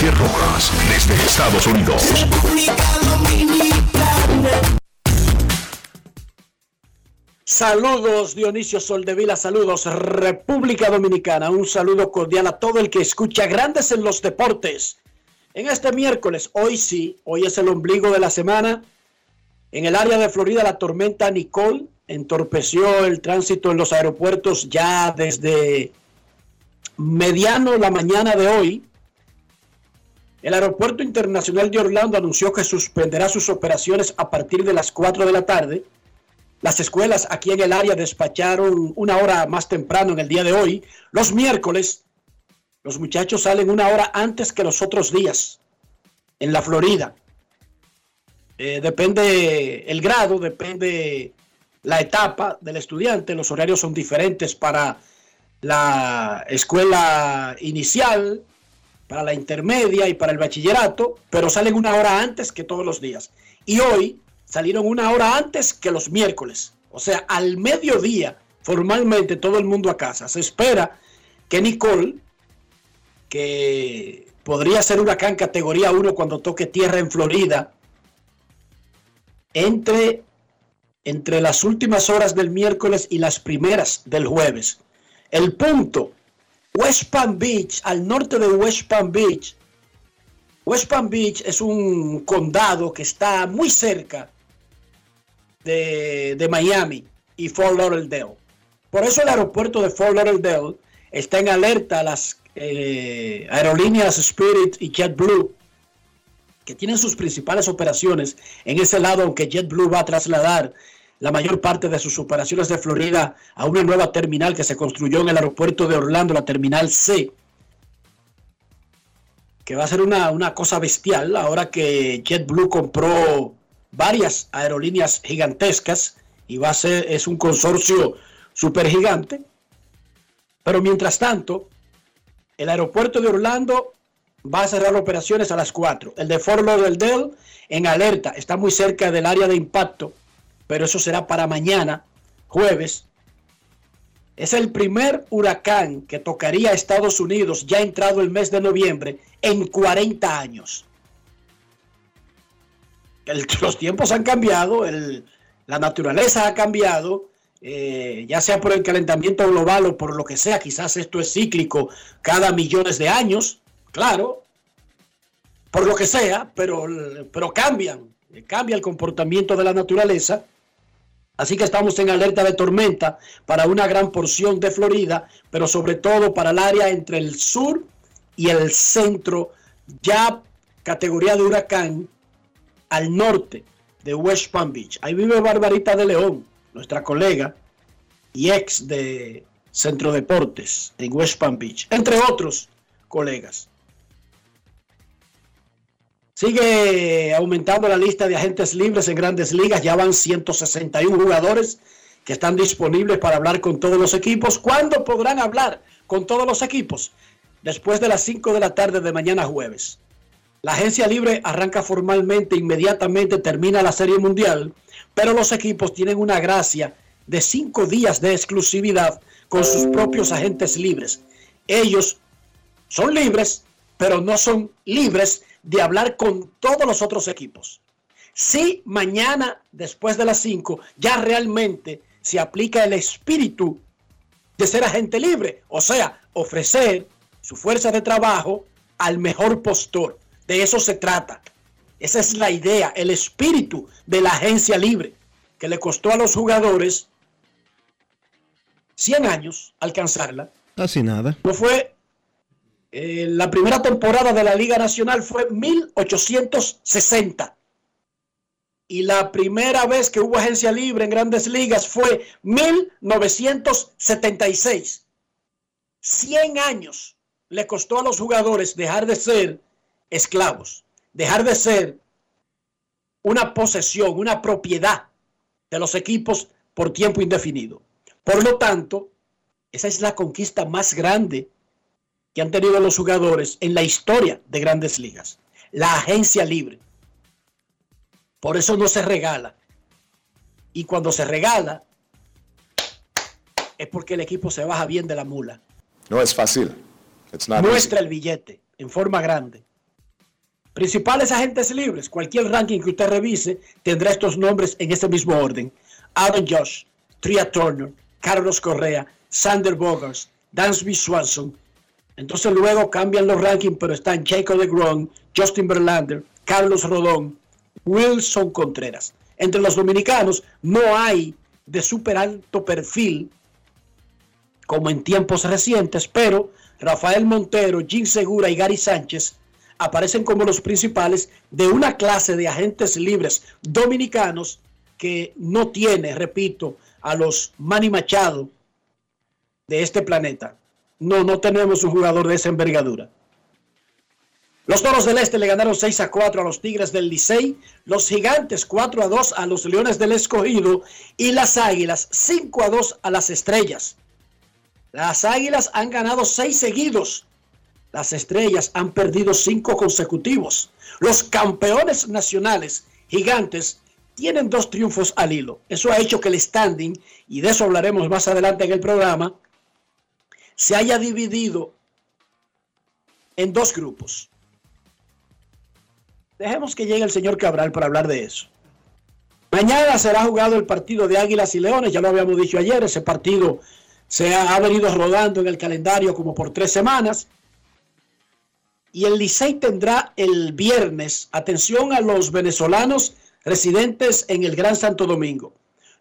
Desde Estados Unidos. Saludos Dionisio Soldevila, saludos República Dominicana, un saludo cordial a todo el que escucha Grandes en los Deportes. En este miércoles, hoy sí, hoy es el ombligo de la semana. En el área de Florida, la tormenta Nicole entorpeció el tránsito en los aeropuertos ya desde mediano la mañana de hoy. El Aeropuerto Internacional de Orlando anunció que suspenderá sus operaciones a partir de las 4 de la tarde. Las escuelas aquí en el área despacharon una hora más temprano en el día de hoy. Los miércoles, los muchachos salen una hora antes que los otros días en la Florida. Eh, depende el grado, depende la etapa del estudiante. Los horarios son diferentes para la escuela inicial, para la intermedia y para el bachillerato, pero salen una hora antes que todos los días. Y hoy salieron una hora antes que los miércoles. O sea, al mediodía, formalmente todo el mundo a casa. Se espera que Nicole, que podría ser huracán categoría 1 cuando toque tierra en Florida, entre, entre las últimas horas del miércoles y las primeras del jueves. El punto, West Palm Beach, al norte de West Palm Beach. West Palm Beach es un condado que está muy cerca de, de Miami y Fort Lauderdale. Por eso el aeropuerto de Fort Lauderdale está en alerta a las eh, aerolíneas Spirit y JetBlue, que tienen sus principales operaciones en ese lado, aunque JetBlue va a trasladar la mayor parte de sus operaciones de Florida a una nueva terminal que se construyó en el aeropuerto de Orlando, la terminal C, que va a ser una, una cosa bestial ahora que JetBlue compró varias aerolíneas gigantescas y va a ser, es un consorcio súper gigante. Pero mientras tanto, el aeropuerto de Orlando va a cerrar operaciones a las 4. El de Fort Lauderdale en alerta, está muy cerca del área de impacto, pero eso será para mañana, jueves. Es el primer huracán que tocaría a Estados Unidos ya entrado el mes de noviembre en 40 años. los tiempos han cambiado, la naturaleza ha cambiado, eh, ya sea por el calentamiento global o por lo que sea, quizás esto es cíclico cada millones de años, claro, por lo que sea, pero, pero cambian, cambia el comportamiento de la naturaleza. Así que estamos en alerta de tormenta para una gran porción de Florida, pero sobre todo para el área entre el sur y el centro, ya categoría de huracán al norte de West Palm Beach. Ahí vive Barbarita de León, nuestra colega y ex de Centro Deportes en West Palm Beach, entre otros colegas. Sigue aumentando la lista de agentes libres en grandes ligas. Ya van 161 jugadores que están disponibles para hablar con todos los equipos. ¿Cuándo podrán hablar con todos los equipos? Después de las 5 de la tarde de mañana jueves. La agencia libre arranca formalmente, inmediatamente termina la Serie Mundial, pero los equipos tienen una gracia de cinco días de exclusividad con sus propios agentes libres. Ellos son libres, pero no son libres de hablar con todos los otros equipos. Si mañana, después de las 5, ya realmente se aplica el espíritu de ser agente libre, o sea, ofrecer su fuerza de trabajo al mejor postor. De eso se trata. Esa es la idea, el espíritu de la agencia libre, que le costó a los jugadores 100 años alcanzarla. Casi nada. No fue. Eh, la primera temporada de la Liga Nacional fue 1860. Y la primera vez que hubo agencia libre en grandes ligas fue 1976. 100 años le costó a los jugadores dejar de ser esclavos, dejar de ser una posesión, una propiedad de los equipos por tiempo indefinido. Por lo tanto, esa es la conquista más grande que han tenido los jugadores en la historia de grandes ligas, la agencia libre. Por eso no se regala. Y cuando se regala, es porque el equipo se baja bien de la mula. No es fácil. Muestra el billete en forma grande. Principales agentes libres, cualquier ranking que usted revise tendrá estos nombres en ese mismo orden. Adam Josh, Tria Turner, Carlos Correa, Sander Bogers, Dansby Swanson. Entonces luego cambian los rankings, pero están Jacob DeGrom, Justin Verlander, Carlos Rodón, Wilson Contreras. Entre los dominicanos no hay de súper alto perfil como en tiempos recientes, pero Rafael Montero, Jim Segura y Gary Sánchez aparecen como los principales de una clase de agentes libres dominicanos que no tiene, repito, a los Manny Machado de este planeta. No, no tenemos un jugador de esa envergadura. Los Toros del Este le ganaron 6 a 4 a los Tigres del Licey, los Gigantes 4 a 2 a los Leones del Escogido y las Águilas 5 a 2 a las Estrellas. Las Águilas han ganado 6 seguidos las estrellas han perdido cinco consecutivos. Los campeones nacionales gigantes tienen dos triunfos al hilo. Eso ha hecho que el standing, y de eso hablaremos más adelante en el programa, se haya dividido en dos grupos. Dejemos que llegue el señor Cabral para hablar de eso. Mañana será jugado el partido de Águilas y Leones, ya lo habíamos dicho ayer, ese partido se ha, venido rodando en el calendario como por tres semanas y el Licey tendrá el viernes, atención a los venezolanos residentes en el Gran Santo Domingo.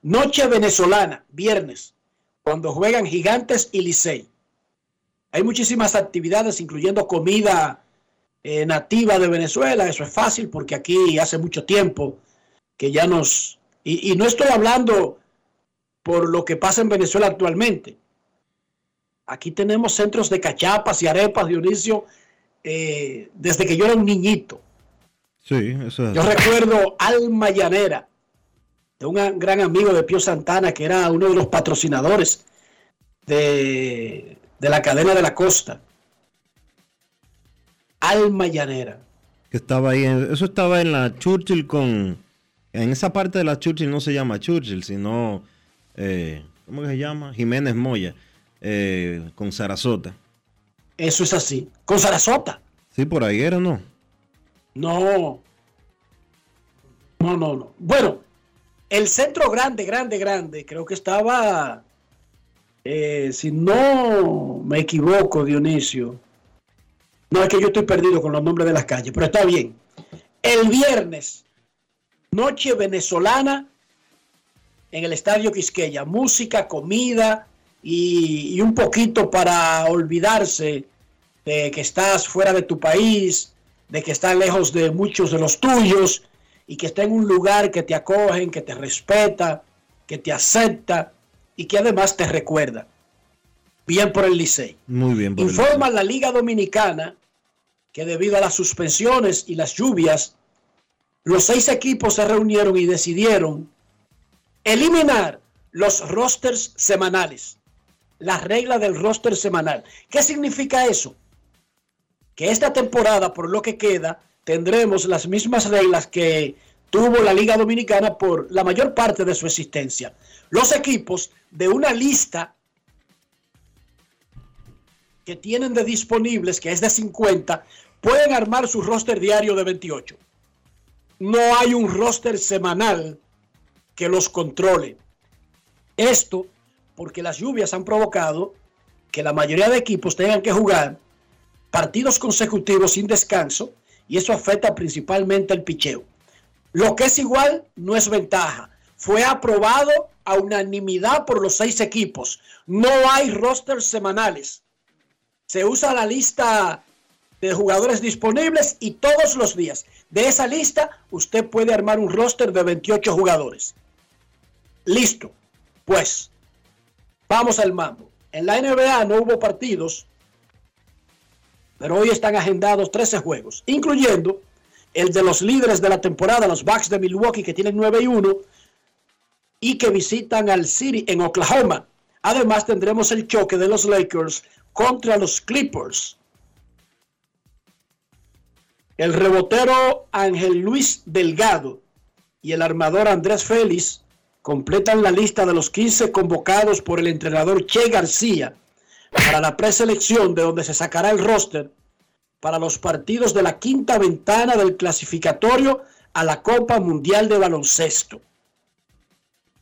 Noche venezolana, viernes, cuando juegan Gigantes y Licey. Hay muchísimas actividades, incluyendo comida eh, nativa de Venezuela. Eso es fácil porque aquí hace mucho tiempo que ya nos... Y, y no estoy hablando por lo que pasa en Venezuela actualmente. Aquí tenemos centros de cachapas y arepas, Dionisio, eh, desde que yo era un niñito. Sí, eso Yo recuerdo Alma Llanera, de un gran amigo de Pío Santana, que era uno de los patrocinadores de, de la cadena de la costa. Alma Llanera. Que estaba ahí, eso estaba en la Churchill con. En esa parte de la Churchill no se llama Churchill, sino. Eh, ¿Cómo que se llama? Jiménez Moya. eh, con Sarasota. Eso es así. Con Sarasota. Sí, por ahí era, ¿no? No. No, no, no. Bueno, el centro grande, grande, grande, creo que estaba, eh, si no me equivoco, Dionisio. No es que yo estoy perdido con los nombres de las calles, pero está bien. El viernes, noche venezolana en el Estadio Quisqueya. Música, comida y, un poquito para olvidarse de que estás fuera de tu país, de que estás lejos de muchos de los tuyos y que está en un lugar que te acogen, que te respeta, que te acepta y que además te recuerda. Bien por el Licey. Muy bien. Por el Informa la Liga Dominicana que debido a las suspensiones y las lluvias, los seis equipos se reunieron y decidieron eliminar los rosters semanales, la regla del roster semanal. ¿Qué significa eso? Que esta temporada, por lo que queda, tendremos las mismas reglas que tuvo la Liga Dominicana por la mayor parte de su existencia. Los equipos de una lista que tienen de disponibles, que es de 50, pueden armar su roster diario de 28. No hay un roster semanal que los controle. Esto porque las lluvias han provocado que la mayoría de equipos tengan que jugar partidos consecutivos sin descanso y eso afecta principalmente el picheo. Lo que es igual no es ventaja. Fue aprobado a unanimidad por los seis equipos. No hay rosters semanales. Se usa la lista de jugadores disponibles y todos los días de esa lista usted puede armar un roster de 28 jugadores. Listo. Pues vamos al mambo. En la NBA no hubo partidos pero hoy están agendados 13 juegos, incluyendo el de los líderes de la temporada, los Bucks de Milwaukee, que tienen 9 y 1, y que visitan al City en Oklahoma. Además, tendremos el choque de los Lakers contra los Clippers. El rebotero Ángel Luis Delgado y el armador Andrés Félix completan la lista de los 15 convocados por el entrenador Che García para la preselección de donde se sacará el roster para los partidos de la quinta ventana del clasificatorio a la Copa Mundial de Baloncesto.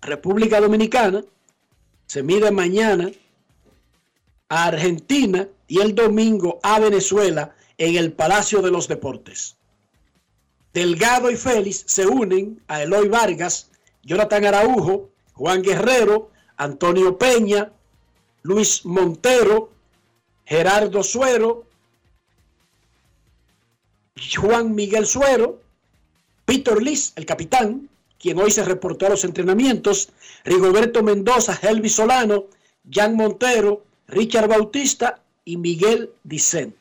República Dominicana se mide mañana a Argentina y el domingo a Venezuela en el Palacio de los Deportes. Delgado y Félix se unen a Eloy Vargas, Jonathan Araujo, Juan Guerrero, Antonio Peña, Luis Montero, Gerardo Suero, Juan Miguel Suero, Peter Liz, el capitán, quien hoy se reportó a los entrenamientos, Rigoberto Mendoza, Helvi Solano, Jan Montero, Richard Bautista y Miguel Dicent.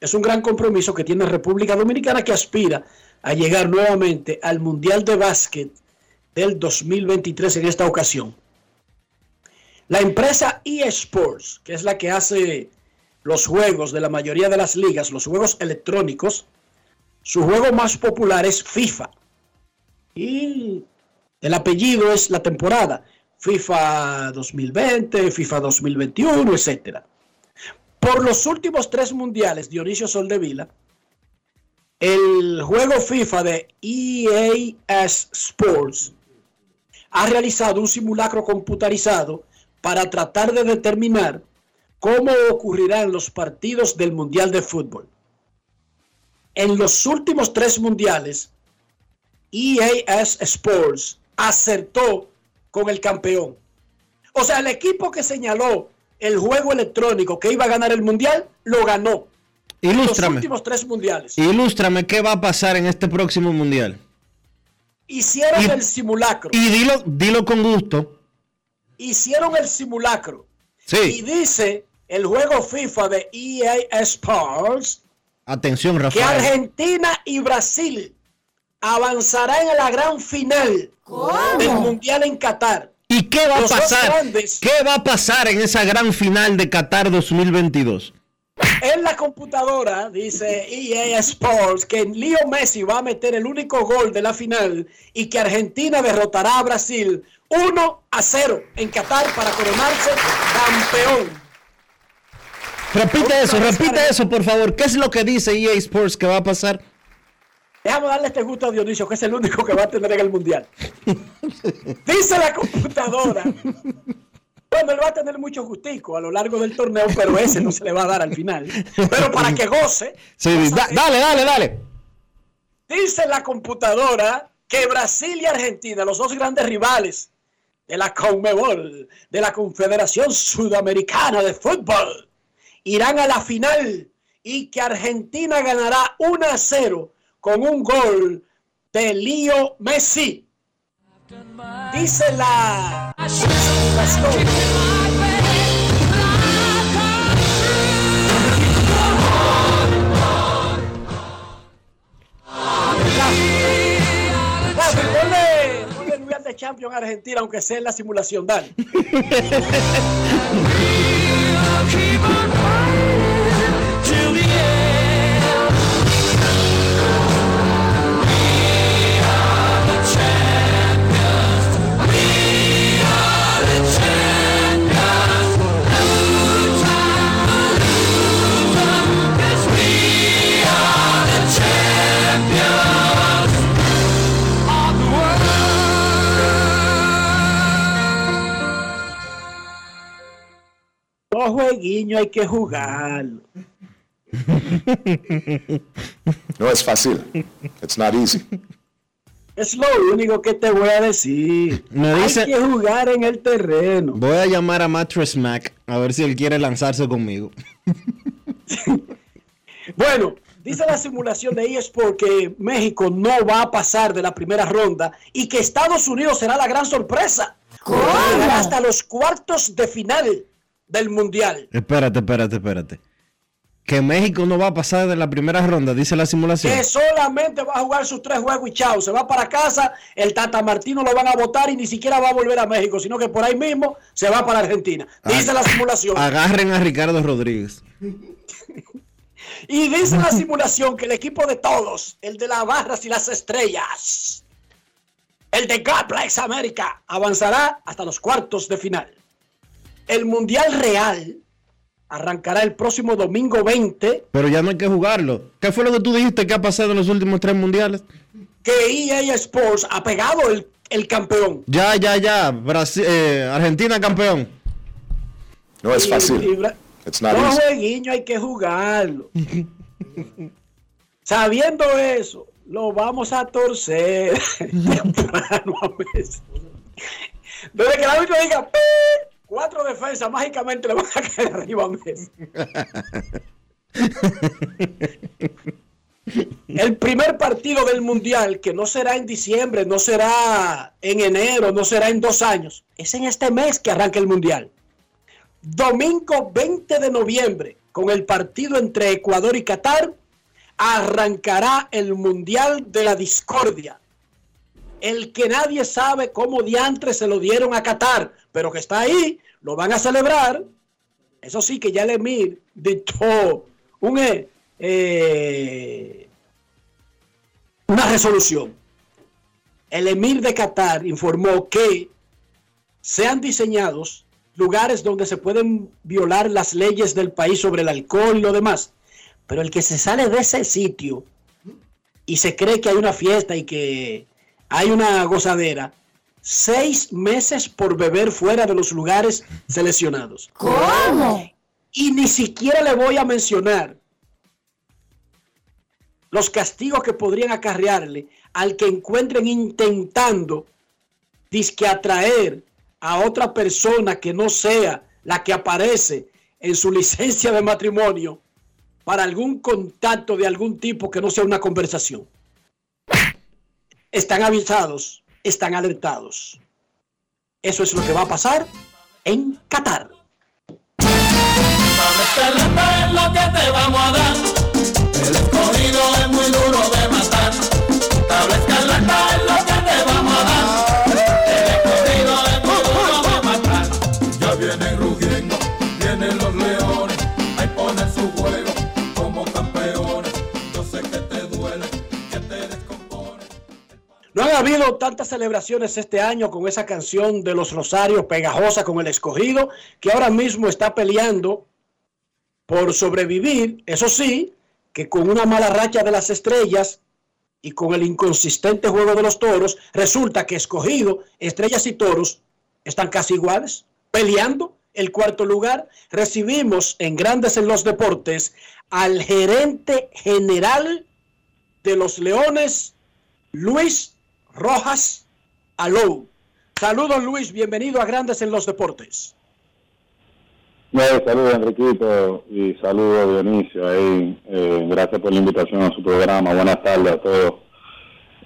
Es un gran compromiso que tiene República Dominicana que aspira a llegar nuevamente al Mundial de Básquet del 2023 en esta ocasión. La empresa eSports, que es la que hace los juegos de la mayoría de las ligas, los juegos electrónicos, su juego más popular es FIFA. Y el apellido es la temporada. FIFA 2020, FIFA 2021, etc. Por los últimos tres mundiales, Dionisio Soldevila, el juego FIFA de EA Sports ha realizado un simulacro computarizado para tratar de determinar cómo ocurrirán los partidos del Mundial de Fútbol. En los últimos tres mundiales, EAS Sports acertó con el campeón. O sea, el equipo que señaló el juego electrónico que iba a ganar el mundial, lo ganó. Ilústrame. Los últimos tres mundiales. Ilústrame qué va a pasar en este próximo mundial. Hicieron Y- el simulacro. Y dilo, dilo con gusto. hicieron el simulacro. Y Sí. dice el juego FIFA de EA Sports Atención, que Rafael. Argentina y Brasil avanzarán a la gran final del Mundial en Qatar. ¿Y qué va a Los pasar? grandes. ¿Qué va a pasar en esa gran final de Qatar 2022? En la computadora dice EA Sports que Leo Messi va a meter el único gol de la final y que Argentina derrotará a Brasil 1 a 0 en Qatar para coronarse campeón. Repite eso, repite eso, por favor. ¿Qué es lo que dice EA Sports que va a pasar? Déjame darle este gusto a Dionisio, que es el único que va a tener en el mundial. Dice la computadora. Bueno, él va a tener mucho gustico a lo largo del torneo, pero ese no se le va a dar al final. Pero para que goce. Sí, da- dale, dale, dale. Dice la computadora que Brasil y Argentina, los dos grandes rivales de la CONMEBOL, de la Confederación Sudamericana de Fútbol, irán a la final y que Argentina ganará 1 a 0 con un gol de Leo Messi. Dice la... De Argentina, aunque sea en la simulación, dale. Los jueguiños hay que jugarlo. No es fácil. It's not easy. Es lo único que te voy a decir. Me dice- Hay que jugar en el terreno. Voy a llamar a Mattress Mac a ver si él quiere lanzarse conmigo. Bueno, dice la simulación de eSport que México no va a pasar de la primera ronda y que Estados Unidos será la gran sorpresa. Hasta los cuartos de final del Mundial. Espérate, espérate, espérate. Que México no va a pasar de la primera ronda, dice la simulación. Que solamente va a jugar sus tres juegos y chao. Se va para casa, el Tata Martino lo van a votar y ni siquiera va a volver a México, sino que por ahí mismo se va para Argentina. Dice la simulación. Agarren a Ricardo Rodríguez. Y dice la simulación que el equipo de todos, el de las barras y las estrellas, el de God Bless América, avanzará hasta los cuartos de final. El Mundial Real arrancará el próximo domingo 20, Pero ya no hay que jugarlo. ¿Qué fue lo que tú dijiste que ha pasado en los últimos tres mundiales? que EA Sports ha pegado el, el campeón. Ya, ya, ya. Brasil, eh, Argentina campeón. No es Y- y fácil. It's not easy. jueguiños hay que jugarlo. Sabiendo eso, lo vamos a torcer temprano a Messi. Desde que el árbitro diga "Pi", cuatro defensas, mágicamente le van a caer arriba a Messi. El primer partido del Mundial, que no será en diciembre, no será en enero, no será en dos años, es en este mes que arranca el Mundial. Domingo 20 de noviembre, con el partido entre Ecuador y Qatar, arrancará el Mundial de la Discordia. El que nadie sabe cómo diantres se lo dieron a Qatar, pero que está ahí, lo van a celebrar. Eso sí, que ya el Emir dictó un, eh, eh, una resolución. El Emir de Qatar informó que sean diseñados lugares donde se pueden violar las leyes del país sobre el alcohol y lo demás. Pero el que se sale de ese sitio y se cree que hay una fiesta y que hay una gozadera, seis meses por beber fuera de los lugares seleccionados. ¿Cómo? Y ni siquiera le voy a mencionar los castigos que podrían acarrearle al que encuentren intentando disque atraer a otra persona que no sea la que aparece en su licencia de matrimonio para algún contacto de algún tipo que no sea una conversación. Están avisados, están alertados. Eso es lo que va a pasar en Qatar. Tantas celebraciones este año con esa canción de los Rosarios pegajosa con el escogido, que ahora mismo está peleando por sobrevivir. Eso sí, que con una mala racha de las estrellas y con el inconsistente juego de los toros, resulta que escogido, estrellas y toros están casi iguales, peleando el cuarto lugar. Recibimos en Grandes en los Deportes al gerente general de los Leones, Luis Rojas Alou. Saludos Luis, bienvenido a Grandes en los Deportes. Bueno, saludos Enriquito y saludos Dionisio. Ahí, eh, gracias por la invitación a su programa. Buenas tardes a todos.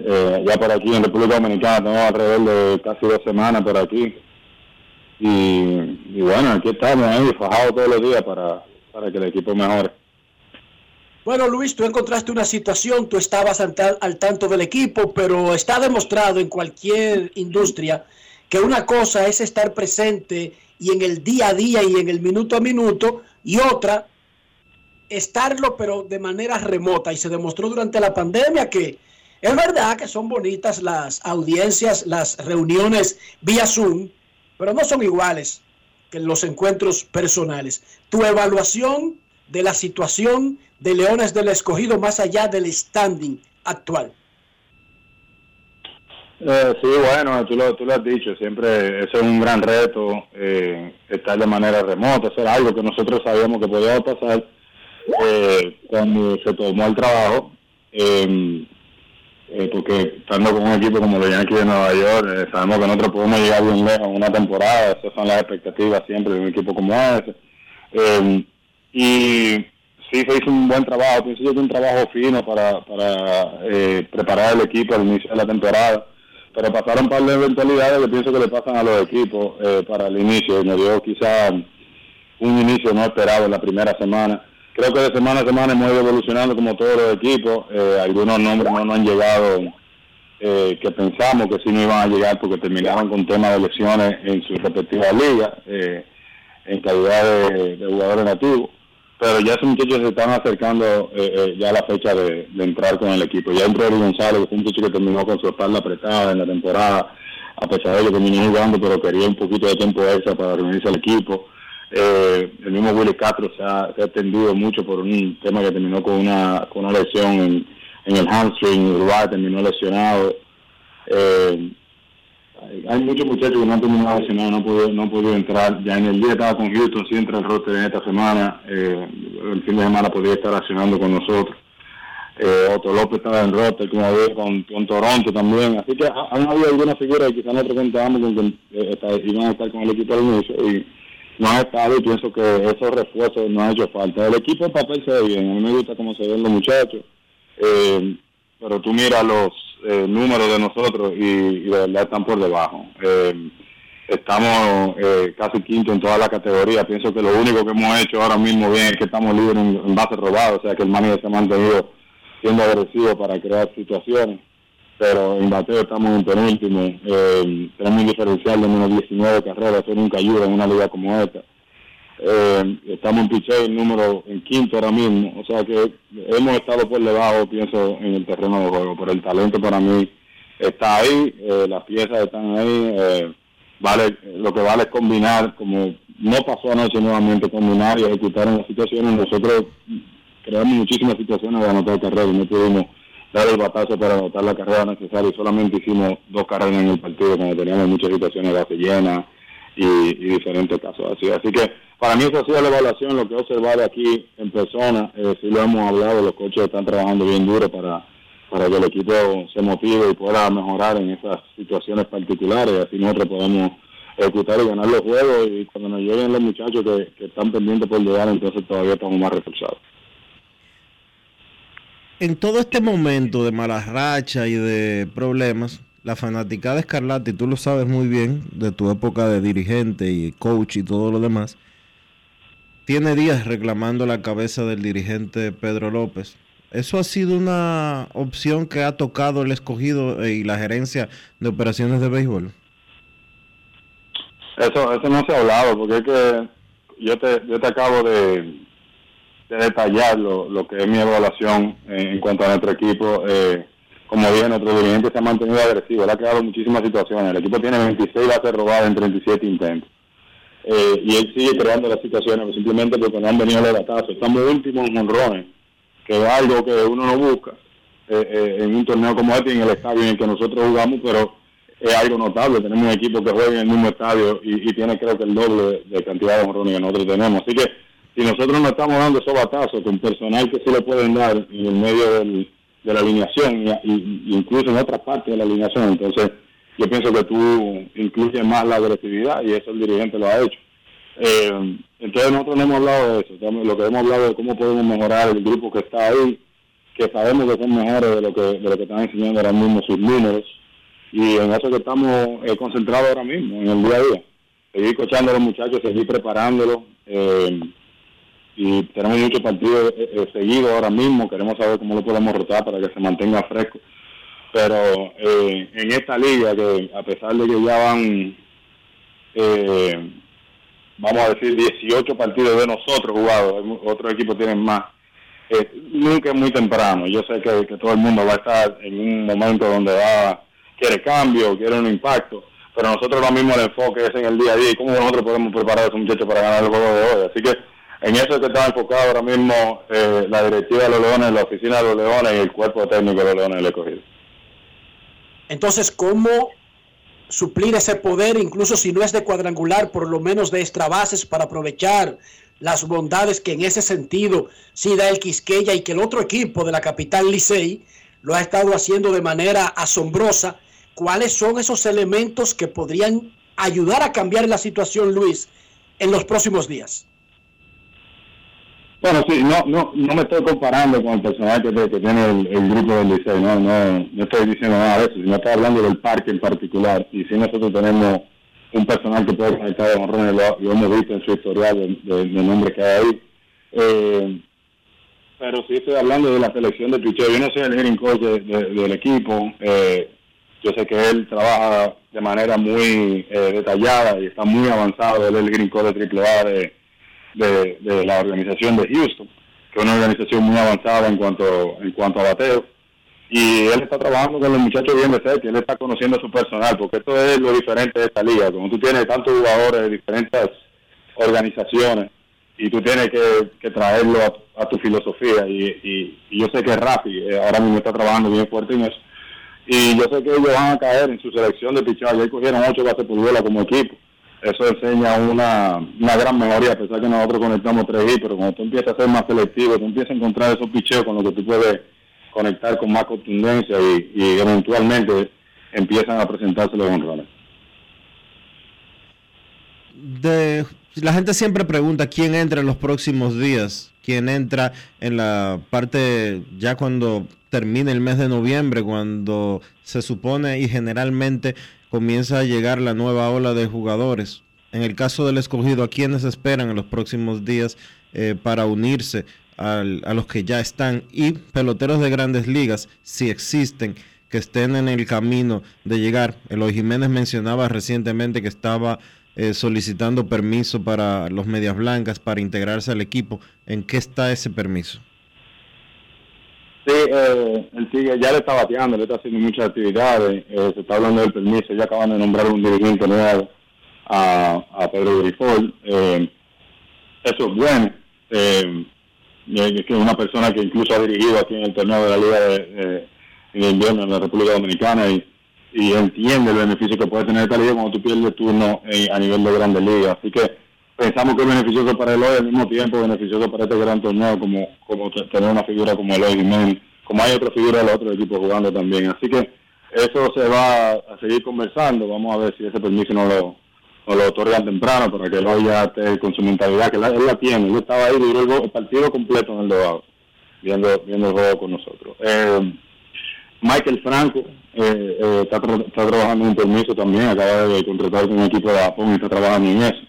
Eh, ya por aquí en República Dominicana tenemos alrededor de casi dos semanas por aquí. Y, y bueno, aquí estamos ahí, fajados todos los días para, para que el equipo mejore. Bueno, Luis, tú encontraste una situación, tú estabas al, al tanto del equipo, pero está demostrado en cualquier industria que una cosa es estar presente y en el día a día y en el minuto a minuto, y otra, estarlo pero de manera remota. Y se demostró durante la pandemia que es verdad que son bonitas las audiencias, las reuniones vía Zoom, pero no son iguales que los encuentros personales. Tu evaluación de la situación de Leones del Escogido más allá del standing actual. Eh, sí, bueno, tú lo, tú lo has dicho, siempre eso es un gran reto, eh, estar de manera remota, hacer algo que nosotros sabíamos que podía pasar eh, cuando se tomó el trabajo, eh, eh, porque estando con un equipo como los Yankees de Nueva York, sabemos que nosotros podemos llegar bien lejos en una temporada, esas son las expectativas siempre de un equipo como ese. Y sí se hizo un buen trabajo, pienso yo que un trabajo fino para, para eh, preparar el equipo al inicio de la temporada, pero pasaron un par de eventualidades que pienso que le pasan a los equipos eh, para el inicio, y nos dio quizá un inicio no esperado en la primera semana. Creo que de semana a semana hemos ido evolucionando como todos los equipos, eh, algunos nombres no nos han llegado eh, que pensamos que sí no iban a llegar porque terminaron con temas de lesiones en sus respectivas ligas, eh, en calidad de, de jugadores nativos pero ya esos muchachos se están acercando eh, eh, ya a la fecha de, entrar con el equipo. Ya entró Eric González, un muchacho que terminó con su espalda apretada en la temporada, a pesar de que terminó jugando, pero quería un poquito de tiempo extra para reunirse al equipo. Eh, el mismo Willy Castro se ha, se mucho por un tema que terminó con una, con una lesión en, en el hamstring, Uruguay terminó lesionado. Eh, hay- muchos muchachos que no han terminado lesionados, no han no han podido entrar. Ya en el día estaba con Houston, sí entra el roster en esta semana. eh, el fin de semana podría estar accionando con nosotros. Eh, Otto López estaba en roster, como había con, Toronto también. Así que ha- han habido algunas figuras que quizás nosotros contábamos con que eh, iban a estar con el equipo al inicio y no han estado y pienso que esos refuerzos no han hecho falta. El equipo en papel se ve bien, a mí me gusta cómo se ven los muchachos. Eh, pero tú miras los eh, números de nosotros y, de verdad están por debajo. Eh, estamos eh, casi quinto en toda la categoría. Pienso que lo único que hemos hecho ahora mismo bien es que estamos libres en, en base robada, o sea que el manager se ha mantenido siendo agresivo para crear situaciones. Pero en bateo estamos en penúltimo. Eh, tenemos un diferencial de menos 19 carreras, eso nunca ayuda en una liga como esta. Eh, estamos en picheo el número en quinto ahora mismo, o sea que hemos estado por debajo, pienso, en el terreno de juego, pero el talento para mí está ahí, eh, las piezas están ahí, eh, vale, lo que vale es combinar, como no pasó anoche nuevamente, combinar y ejecutar en las situaciones, nosotros creamos muchísimas situaciones de anotar carreras y no pudimos dar el batazo para anotar la carrera necesaria y solamente hicimos dos carreras en el partido cuando teníamos muchas situaciones de base y, y diferentes casos así. Así que para mí eso ha sido la evaluación, lo que he observado aquí en persona, eh, sí lo hemos hablado, los coches están trabajando bien duro para, para que el equipo se motive y pueda mejorar en esas situaciones particulares, así nosotros podemos ejecutar y ganar los juegos y cuando nos lleguen los muchachos que, que están pendientes por llegar, entonces todavía estamos más reforzados. En todo este momento de malas rachas y de problemas, la fanaticada escarlata, y tú lo sabes muy bien, de tu época de dirigente y coach y todo lo demás, tiene días reclamando la cabeza del dirigente Pedro López. ¿Eso ha sido una opción que ha tocado el escogido y la gerencia de operaciones de béisbol? Eso, eso no se ha hablado, porque es que yo te, yo te acabo de, de detallar lo, lo que es mi evaluación en, en cuanto a nuestro equipo. Eh, como bien, nuestro dirigente se ha mantenido agresivo, le ha creado muchísimas situaciones. El equipo tiene 26 bases robadas en 37 intentos. Eh, y él sigue creando las situaciones pues, simplemente porque no han venido los batazos. Estamos últimos en honrones, que es algo que uno no busca eh, eh, en un torneo como este y en el estadio en el que nosotros jugamos, pero es algo notable. Tenemos un equipo que juega en el mismo estadio y, tiene creo que el doble de, cantidad de honrones que nosotros tenemos. Así que si nosotros no estamos dando esos batazos con personal que sí le pueden dar en el medio del, de la alineación y, incluso en otras partes de la alineación, entonces yo pienso que tú incluyes más la agresividad y eso el dirigente lo ha hecho. Eh, entonces nosotros no hemos hablado de eso, lo que hemos hablado de cómo podemos mejorar el grupo que está ahí, que sabemos que son mejores de lo que, de lo que están enseñando ahora mismo sus números, y en eso que estamos eh, concentrados ahora mismo, en el día a día. Seguir cochando a los muchachos, seguir preparándolos. Eh, y tenemos muchos partidos eh, seguidos ahora mismo, queremos saber cómo lo podemos rotar para que se mantenga fresco. Pero en esta liga, que a pesar de que ya van, vamos a decir, 18 partidos de nosotros jugados, otros equipos tienen más, nunca es muy temprano. Yo sé que, que todo el mundo va a estar en un momento donde va quiere cambio, quiere un impacto, pero nosotros lo mismo el enfoque es en el día a día y cómo nosotros podemos preparar a esos muchachos para ganar el juego de hoy. Así que en eso es que está enfocado ahora mismo eh, la directiva de los Leones, la oficina de los Leones y el cuerpo técnico de los Leones del escogido. Entonces, ¿cómo suplir ese poder, incluso si no es de cuadrangular, por lo menos de extra bases para aprovechar las bondades que en ese sentido sí da el Quisqueya y que el otro equipo de la capital Licey lo ha estado haciendo de manera asombrosa. ¿Cuáles son esos elementos que podrían ayudar a cambiar la situación, Luis, en los próximos días? Bueno, sí, no, no, no me estoy comparando con el personaje que, tiene el, grupo del liceo, no, no, no estoy diciendo nada de eso, sino estoy hablando del parque en particular. Y si nosotros tenemos un personal que puede conectar de honrones, lo, hemos visto en su historial de, nombre que hay ahí. Eh, pero sí estoy hablando de la selección de picheo. Yo no soy el hitting coach del equipo. Eh, yo sé que él trabaja de manera muy eh, detallada y está muy avanzado. Él es el green coach de AAA de, de, de, la organización de Houston, que es una organización muy avanzada en cuanto en cuanto a bateo. Y él está trabajando con los muchachos bien de cerca, él está conociendo a su personal, porque esto es lo diferente de esta liga. Como tú tienes tantos jugadores de diferentes organizaciones, y tú tienes que, traerlo a, tu filosofía y, yo sé que Rafi eh, ahora mismo está trabajando bien fuerte en eso y yo sé que ellos van a caer en su selección de pichar ya cogieron ocho bases por bola como equipo eso enseña una, una gran mejoría a pesar que nosotros conectamos tres y pero cuando tú empiezas a ser más selectivo tú empiezas a encontrar esos picheos con los que tú puedes conectar con más contundencia y, eventualmente empiezan a presentarse los honrones. De la gente siempre pregunta quién entra en los próximos días, quién entra en la parte ya cuando termine el mes de noviembre, cuando se supone y generalmente comienza a llegar la nueva ola de jugadores. En el caso del escogido, ¿a quiénes esperan en los próximos días eh, para unirse a los que ya están? Y peloteros de grandes ligas, si existen, que estén en el camino de llegar. Eloy Jiménez mencionaba recientemente que estaba eh, solicitando permiso para los Medias Blancas para integrarse al equipo. ¿En qué está ese permiso? Sí, eh, él sigue, ya le está bateando, le está haciendo muchas actividades, eh, se está hablando del permiso, ya acaban de nombrar un dirigente nuevo a, Pedro Grifol. Eh, eso es bueno, eh, es que una persona que incluso ha dirigido aquí en el torneo de la Liga de, de invierno en la República Dominicana y y entiende el beneficio que puede tener esta liga cuando tú pierdes turno eh, a nivel de grandes ligas. Así que pensamos que es beneficioso para el hoy, al mismo tiempo beneficioso para este gran torneo, como, como tener una figura como el hoy Jiménez, como hay otra figura de los otros equipos jugando también. Así que eso se va a seguir conversando. Vamos a ver si ese permiso no lo, no lo otorgan temprano para que el ya esté con su mentalidad, que él la tiene. Él estaba ahí, duró el, partido completo en el dogado, viendo, viendo el juego con nosotros. Eh, Michael Franco eh, eh, está, trabajando en un permiso también, acaba de contratar con un equipo de Japón y está trabajando en eso.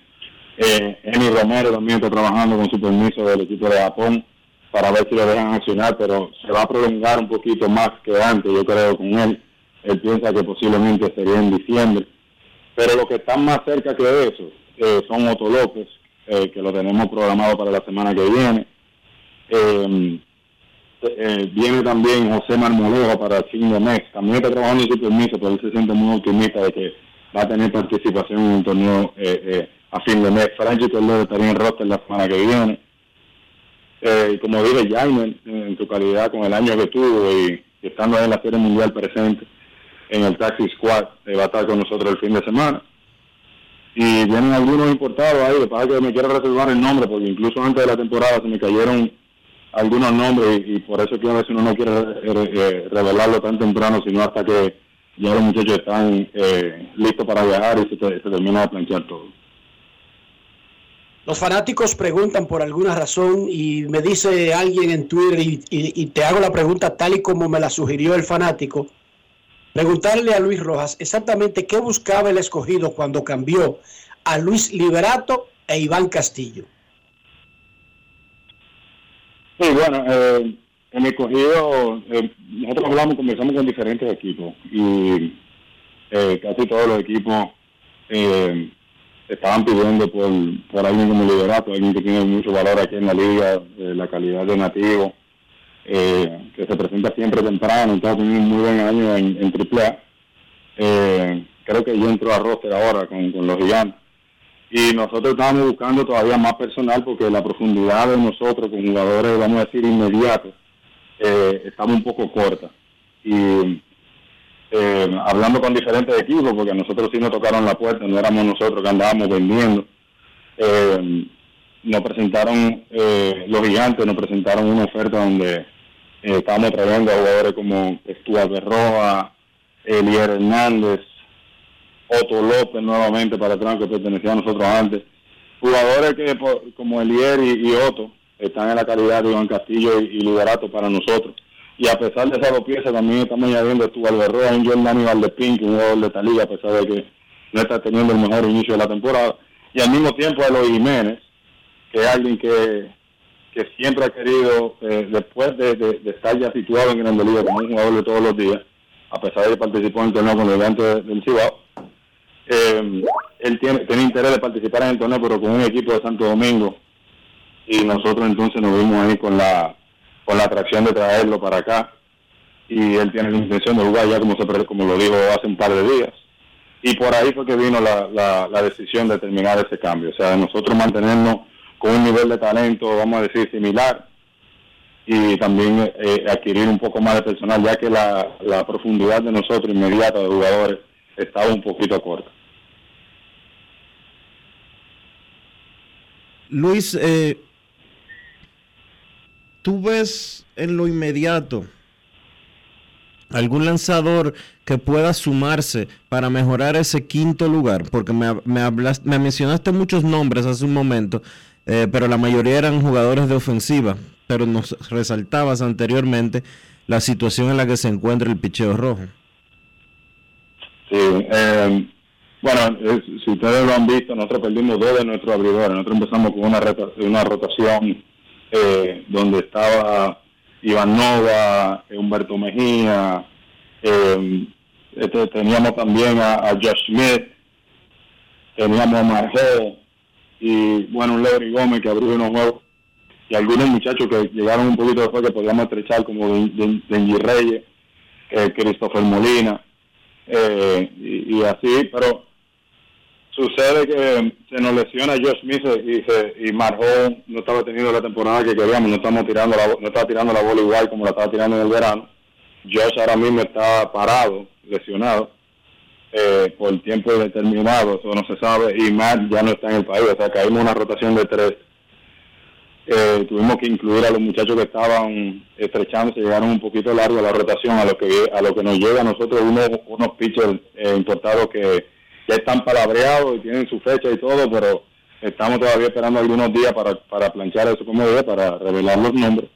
Eh, Emi Romero también está trabajando con su permiso del equipo de Japón para ver si lo dejan accionar, pero se va a prolongar un poquito más que antes, yo creo, con él. Él piensa que posiblemente sería en diciembre. Pero lo que está más cerca que eso eh, son Otto López, que lo tenemos programado para la semana que viene eh, viene también José Marmolejo para el fin mes. También está trabajando en su permiso, pero él se siente muy optimista de que va a tener participación en un torneo eh, eh, a fin de mes. Franchi Cordero estaría en roster la semana que viene. Eh, como dije, Jaime, en, en tu calidad con el año que tuvo y, estando ahí en la Serie Mundial presente en el Taxi Squad, eh, va a estar con nosotros el fin de semana. Y vienen algunos importados ahí, que pasa que me quiero reservar el nombre, porque incluso antes de la temporada se me cayeron algunos nombres y, por eso que a veces uno no quiere eh, eh, revelarlo tan temprano, sino hasta que ya los muchachos están eh, listos para viajar y se, se termina de planchar todo. Los fanáticos preguntan por alguna razón y me dice alguien en Twitter y, te hago la pregunta tal y como me la sugirió el fanático. Preguntarle a Luis Rojas exactamente qué buscaba el escogido cuando cambió a Luis Liberato e Iván Castillo. Sí, bueno, eh, en el cogido, eh, nosotros hablamos, conversamos con diferentes equipos y eh, casi todos los equipos eh, estaban pidiendo por, por alguien como Liberato, alguien que tiene mucho valor aquí en la liga, eh, la calidad de nativo, eh, que se presenta siempre temprano, entonces tiene un muy buen año en, en AAA. Eh, creo que ya entró a roster ahora con, con los gigantes y nosotros estábamos buscando todavía más personal porque la profundidad de nosotros con jugadores, vamos a decir, inmediatos, eh, estaba un poco corta. Y eh, hablando con diferentes equipos, porque nosotros sí nos tocaron la puerta, no éramos nosotros que andábamos vendiendo, eh, nos presentaron, eh, los gigantes nos presentaron una oferta donde eh, estábamos trayendo a jugadores como Stuart Berroa, Elier Hernández, Otto López nuevamente para atrás que pertenecía a nosotros antes. Jugadores que como Elier y, Otto están en la calidad de Iván Castillo y, y para nosotros. Y a pesar de dos piezas también estamos añadiendo a Stuart Berroa, un Jordan Valdepín, que es un jugador de esta liga, a pesar de que no está teniendo el mejor inicio de la temporada. Y al mismo tiempo a los Jiménez, que es alguien que, que siempre ha querido, eh, después de, de- de estar ya situado en Grande Liga como un jugador de todos los días, a pesar de que participó en el torneo con el Gigante del Cibao, eh, él tiene, tiene interés de participar en el torneo, pero con un equipo de Santo Domingo. Y nosotros entonces nos vimos ahí con la con la atracción de traerlo para acá. Y él tiene la intención de jugar ya como, se, como lo dijo hace un par de días. Y por ahí fue que vino la, la, la decisión de terminar ese cambio. O sea, de nosotros mantenernos con un nivel de talento, vamos a decir, similar, y también eh, adquirir un poco más de personal, ya que la, la profundidad de nosotros inmediata de jugadores estaba un poquito corta. Luis, eh, ¿tú ves en lo inmediato algún lanzador que pueda sumarse para mejorar ese quinto lugar? Porque me, me, hablas- me mencionaste muchos nombres hace un momento, eh, pero la mayoría eran jugadores de ofensiva, pero nos resaltabas anteriormente la situación en la que se encuentra el picheo rojo. Sí, eh, bueno, si ustedes lo han visto, nosotros perdimos dos de nuestros abridores. Nosotros empezamos con una rotación eh, donde estaba Iván Nova, Humberto Mejía, eh, este, teníamos también a, Josh Smith, teníamos a Marjó y bueno, Leury Gómez que abrió unos juegos y algunos muchachos que llegaron un poquito después que podíamos estrechar como Den- Den- Denji Reyes, eh, Christopher Molina eh, y así, pero sucede que se nos lesiona Josh Smith y, se, y Marjón no estaba teniendo la temporada que queríamos, no estamos tirando la, no estaba tirando la bola igual como la estaba tirando en el verano. Josh ahora mismo está parado, lesionado, eh, por tiempo determinado, eso no se sabe, y Matt ya no está en el país, o sea, caímos una rotación de tres. Eh, tuvimos que incluir a los muchachos que estaban estrechándose, llegaron un poquito largo a la rotación, a lo que a lo que nos llega a nosotros unos, unos pitchers eh, importados que ya están palabreados y tienen su fecha y todo, pero estamos todavía esperando algunos días para, para planchar eso como debe, para revelar los nombres.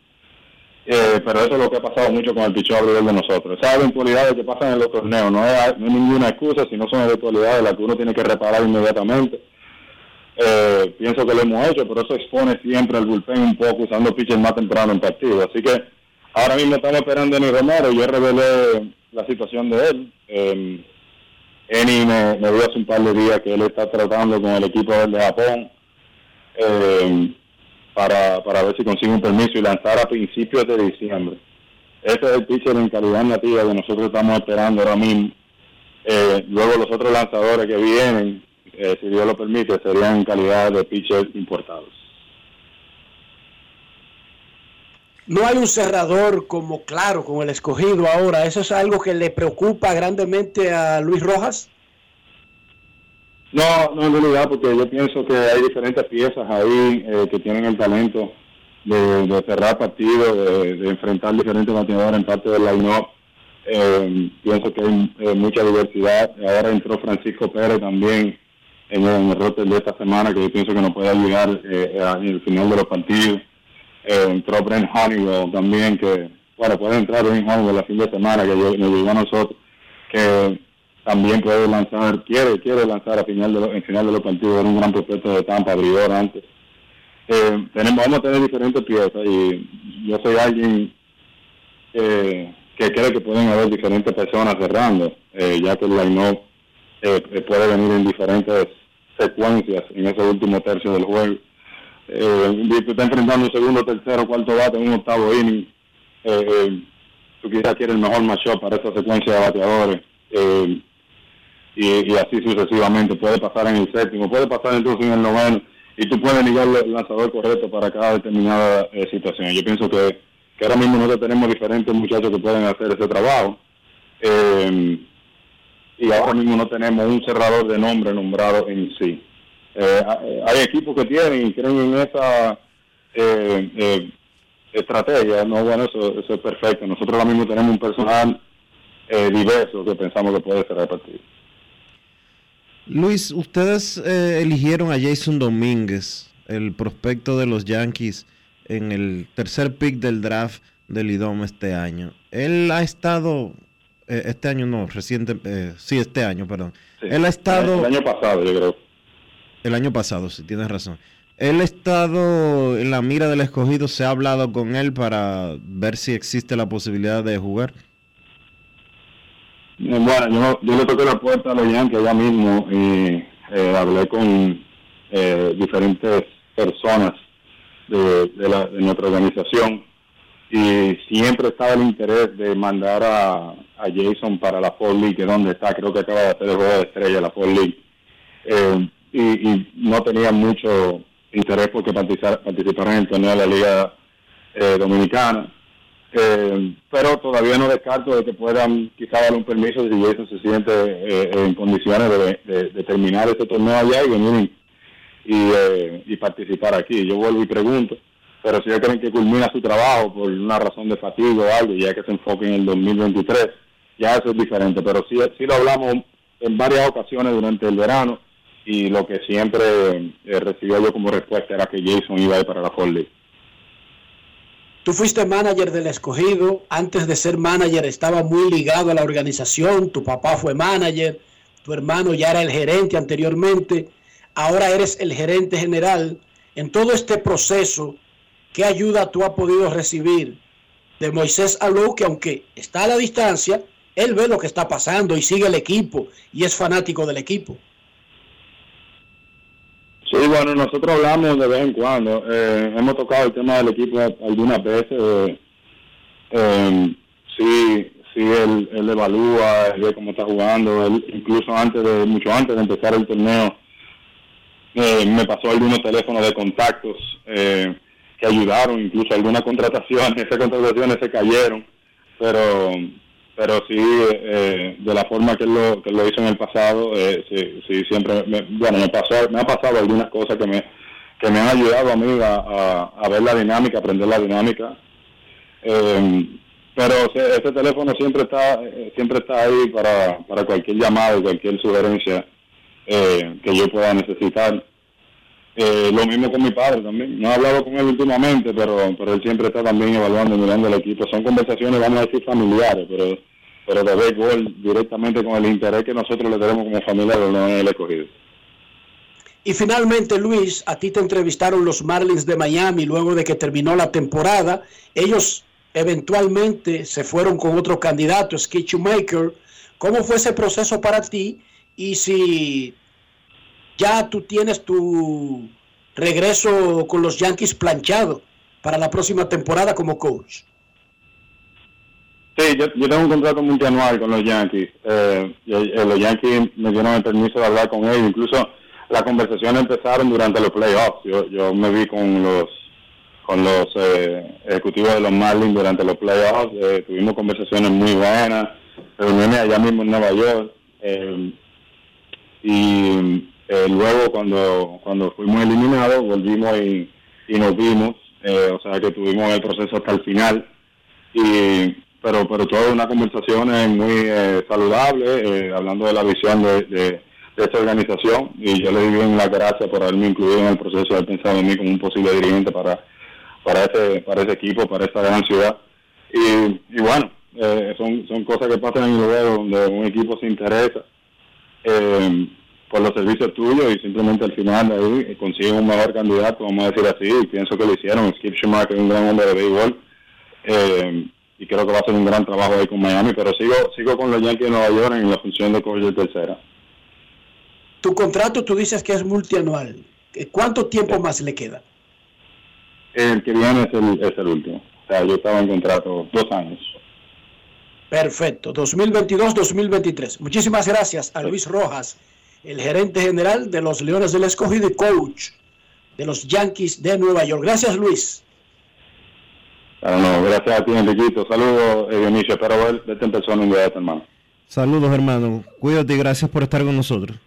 Eh, pero eso es lo que ha pasado mucho con el pichón abridor de nosotros. Esas eventualidades que pasan en los torneos no es, no ninguna excusa, sino son eventualidades las que uno tiene que reparar inmediatamente. Eh, pienso que lo hemos hecho, pero eso expone siempre al bullpen un poco usando pitchers más temprano en partido. Así que ahora mismo estamos esperando a Eni Romero. Yo revelé la situación de él. Eh, Eni me, me dio hace un par de días que él está tratando con el equipo de Japón eh, para, para ver si consigue un permiso y lanzar a principios de diciembre. Ese es el pitcher en calidad nativa que nosotros estamos esperando ahora mismo. Eh, luego los otros lanzadores que vienen, eh, si Dios lo permite, serían en calidad de pitchers importados. No hay un cerrador como claro con el escogido ahora. ¿Eso es algo que le preocupa grandemente a Luis Rojas? No, no en realidad, porque yo pienso que hay diferentes piezas ahí eh, que tienen el talento de, cerrar partidos, de, enfrentar diferentes bateadores en parte del line-up. Eh, pienso que hay eh, mucha diversidad. Ahora entró Francisco Pérez también en el, en de esta semana, que yo pienso que nos puede ayudar en final de los partidos. Eh, entró Brent Honeywell también, que, bueno, puede entrar Brent Honeywell el fin de semana, que yo- nos llegó a nosotros, que también puede lanzar, quiere, quiere lanzar a final de los, en final de los partidos, era un gran prospecto de Tampa, abridor antes. Eh, tenemos, vamos a tener diferentes piezas y yo soy alguien eh, que cree que pueden haber diferentes personas cerrando, ya que el line-up puede venir en diferentes secuencias en ese último tercio del juego. Eh, tú estás enfrentando un segundo, tercero, cuarto bate en un octavo inning. Eh, eh, tú quizás quieres el mejor matchup para esa secuencia de bateadores. Eh, y, así sucesivamente. Puede pasar en el séptimo, puede pasar entonces en el noveno. Y tú puedes ligar el lanzador correcto para cada determinada eh, situación. Yo pienso que, que ahora mismo nosotros tenemos diferentes muchachos que pueden hacer ese trabajo. Y ahora mismo no tenemos un cerrador de nombre nombrado en sí. Eh, hay equipos que tienen y creen en esa eh, eh, estrategia, no bueno, eso, eso es perfecto. Nosotros ahora mismo tenemos un personal eh, diverso que pensamos que puede cerrar el partido. Luis, ustedes eh, eligieron a Jason Domínguez, el prospecto de los Yankees, en el tercer pick del draft del IDOM este año. Él ha estado, eh, este año no, reciente, eh, sí, este año, perdón. Sí. Él ha estado... El año pasado, yo creo. El año pasado, sí, tienes razón. Él ha estado en la mira del escogido, se ha hablado con él para ver si existe la posibilidad de jugar. Eh, Bueno, yo, yo le toqué la puerta a los Yankees allá mismo y eh, hablé con eh, diferentes personas de, de la- de nuestra organización y siempre estaba el interés de mandar a, a Jason para la Fall League, que es donde está, creo que acaba de hacer el juego de estrella, la Fall League. Eh, y, y no tenía mucho interés porque participar, participar en el torneo de la Liga eh, Dominicana. Eh, pero todavía no descarto de que puedan quizá dar un permiso si Jason se siente eh, en condiciones de, terminar este torneo allá y venir y, y, eh, y participar aquí. Yo vuelvo y pregunto, pero si ellos creen que culmina su trabajo por una razón de fatiga o algo, ya que se enfoque en el 2023, ya eso es diferente. Pero sí, sí lo hablamos en varias ocasiones durante el verano y lo que siempre eh, recibía yo como respuesta era que Jason iba a ir para la League. Tú fuiste manager del escogido, antes de ser manager estaba muy ligado a la organización, tu papá fue manager, tu hermano ya era el gerente anteriormente, ahora eres el gerente general. En todo este proceso, ¿qué ayuda tú has podido recibir de Moisés Alou, que aunque está a la distancia, él ve lo que está pasando y sigue el equipo y es fanático del equipo? Sí, bueno, nosotros hablamos de vez en cuando. Eh, hemos tocado el tema del equipo algunas veces. eh, eh, sí, sí, él, él evalúa, él ve cómo está jugando. Él, incluso antes de, mucho antes de empezar el torneo, eh, me pasó algunos teléfonos de contactos eh, que ayudaron, incluso algunas contrataciones. Esas contrataciones se cayeron, pero pero sí, eh, de la forma que lo, que lo hizo en el pasado, eh, sí, sí, siempre, me, bueno, me, pasó, me ha pasado algunas cosas que me, que me han ayudado a mí a, a, ver la dinámica, aprender la dinámica. Eh, pero ese teléfono siempre está eh, siempre está ahí para, para cualquier llamado, cualquier sugerencia eh, que yo pueda necesitar. Eh, lo mismo con mi padre también. No he hablado con él últimamente, pero, pero él siempre está también evaluando mirando el equipo. Son conversaciones, vamos a decir, familiares, pero, pero de béisbol directamente con el interés que nosotros le tenemos como familia no el escogido. Y finalmente, Luis, a ti te entrevistaron los Marlins de Miami luego de que terminó la temporada. Ellos eventualmente se fueron con otro candidato, Skip Shoemaker. ¿Cómo fue ese proceso para ti? Y si ya tú tienes tu regreso con los Yankees planchado para la próxima temporada como coach. Sí, yo, tengo un contrato multianual con los Yankees. Eh, eh, los Yankees me dieron el permiso de hablar con ellos. Incluso las conversaciones empezaron durante los playoffs. Yo, yo me vi con los con los eh, ejecutivos de los Marlins durante los playoffs. Tuvimos conversaciones muy buenas, reuniones allá mismo en Nueva York. y eh, luego cuando cuando fuimos eliminados volvimos y, nos vimos. eh, o sea que tuvimos el proceso hasta el final. Y pero pero toda una conversación eh, muy eh, saludable, hablando de la visión de, esta organización y yo le doy bien las gracias por haberme incluido en el proceso de pensado en mí como un posible dirigente para para ese para ese equipo, para esta gran ciudad y, y bueno, son son cosas que pasan en el juego donde un equipo se interesa por los servicios tuyos y simplemente al final ahí consiguen un mejor candidato, vamos a decir así, y pienso que lo hicieron. Skip Schumacher es un gran hombre de béisbol eh, y creo que va a hacer un gran trabajo ahí con Miami, pero sigo sigo con los Yankees de Nueva York en la función de coach de tercera. Tu contrato tú dices que es multianual. ¿Cuánto tiempo más le queda? El que viene es el, es el último. O sea, yo estaba en contrato dos años. Perfecto, 2022-2023. Muchísimas gracias a Luis Rojas, el gerente general de los Leones del Escogido y coach de los Yankees de Nueva York. Gracias, Luis. Claro, no, gracias a ti, Enriquito. Saludos, eh, Dionisio. Espero ver- verte en persona un día hermano. Saludos, hermano. Cuídate y gracias por estar con nosotros.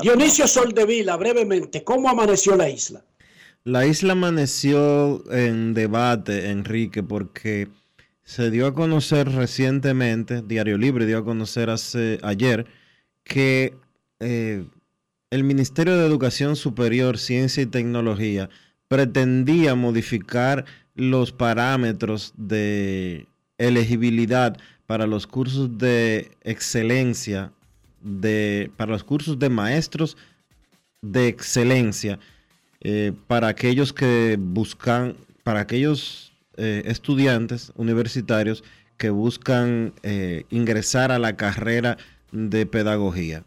Dionisio Soldevila, brevemente, ¿cómo amaneció la isla? La isla amaneció en debate, Enrique, porque se dio a conocer recientemente, Diario Libre dio a conocer hace, ayer, que eh, el Ministerio de Educación Superior, Ciencia y Tecnología pretendía modificar los parámetros de elegibilidad para los cursos de excelencia, de, para los cursos de maestros de excelencia eh, para aquellos que buscan, para aquellos eh, estudiantes universitarios que buscan ingresar a la carrera de pedagogía.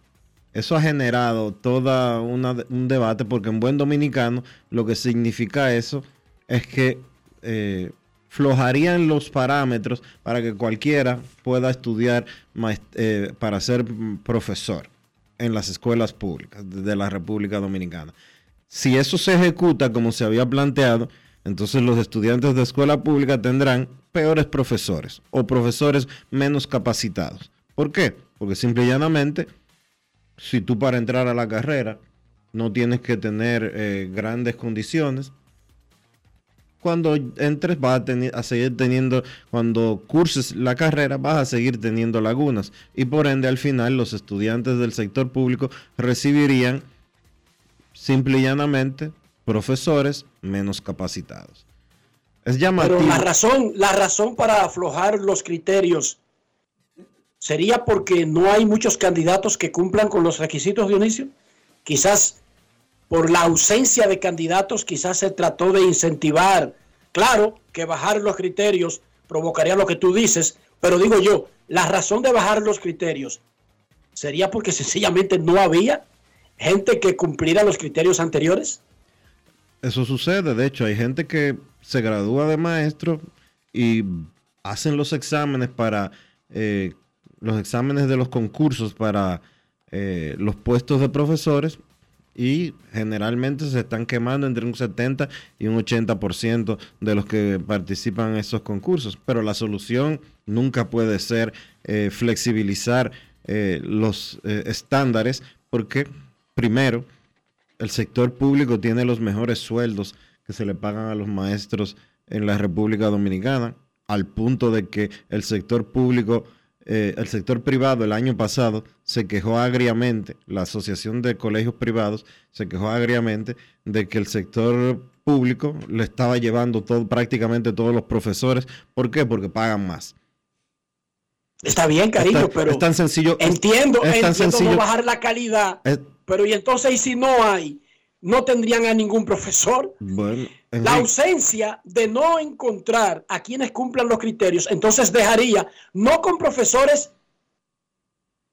Eso ha generado todo un debate porque en buen dominicano lo que significa eso es que eh, flojarían los parámetros para que cualquiera pueda estudiar eh, para ser profesor en las escuelas públicas de la República Dominicana. Si eso se ejecuta como se había planteado, entonces los estudiantes de escuela pública tendrán peores profesores o profesores menos capacitados. ¿Por qué? Porque simple y llanamente, si tú para entrar a la carrera no tienes que tener eh, grandes condiciones, cuando entres vas a, seguir teniendo, cuando curses la carrera vas a seguir teniendo lagunas y por ende al final los estudiantes del sector público recibirían simple y llanamente profesores menos capacitados. Es llamativo. Pero la razón, la razón para aflojar los criterios sería porque no hay muchos candidatos que cumplan con los requisitos, Dionisio. Quizás por la ausencia de candidatos, quizás se trató de incentivar. Claro que bajar los criterios provocaría lo que tú dices, pero digo yo, la razón de bajar los criterios sería porque sencillamente no había gente que cumpliera los criterios anteriores. Eso sucede, de hecho, hay gente que se gradúa de maestro y hacen los exámenes para eh, los exámenes de los concursos para eh, los puestos de profesores y generalmente se están quemando entre un 70 y un 80% de los que participan en esos concursos. Pero la solución nunca puede ser eh, flexibilizar eh, los estándares porque primero el sector público tiene los mejores sueldos que se le pagan a los maestros en la República Dominicana, al punto de que el sector público, eh, el sector privado el año pasado se quejó agriamente, la Asociación de Colegios Privados se quejó agriamente de que el sector público le estaba llevando todo, prácticamente todos los profesores. ¿Por qué? Porque pagan más. Está bien, cariño, pero es tan sencillo. entiendo, es tan entiendo sencillo. no bajar la calidad, Es- pero y entonces y si no hay, no tendrían a ningún profesor. bueno, La ausencia de no encontrar a quienes cumplan los criterios, entonces dejaría no con profesores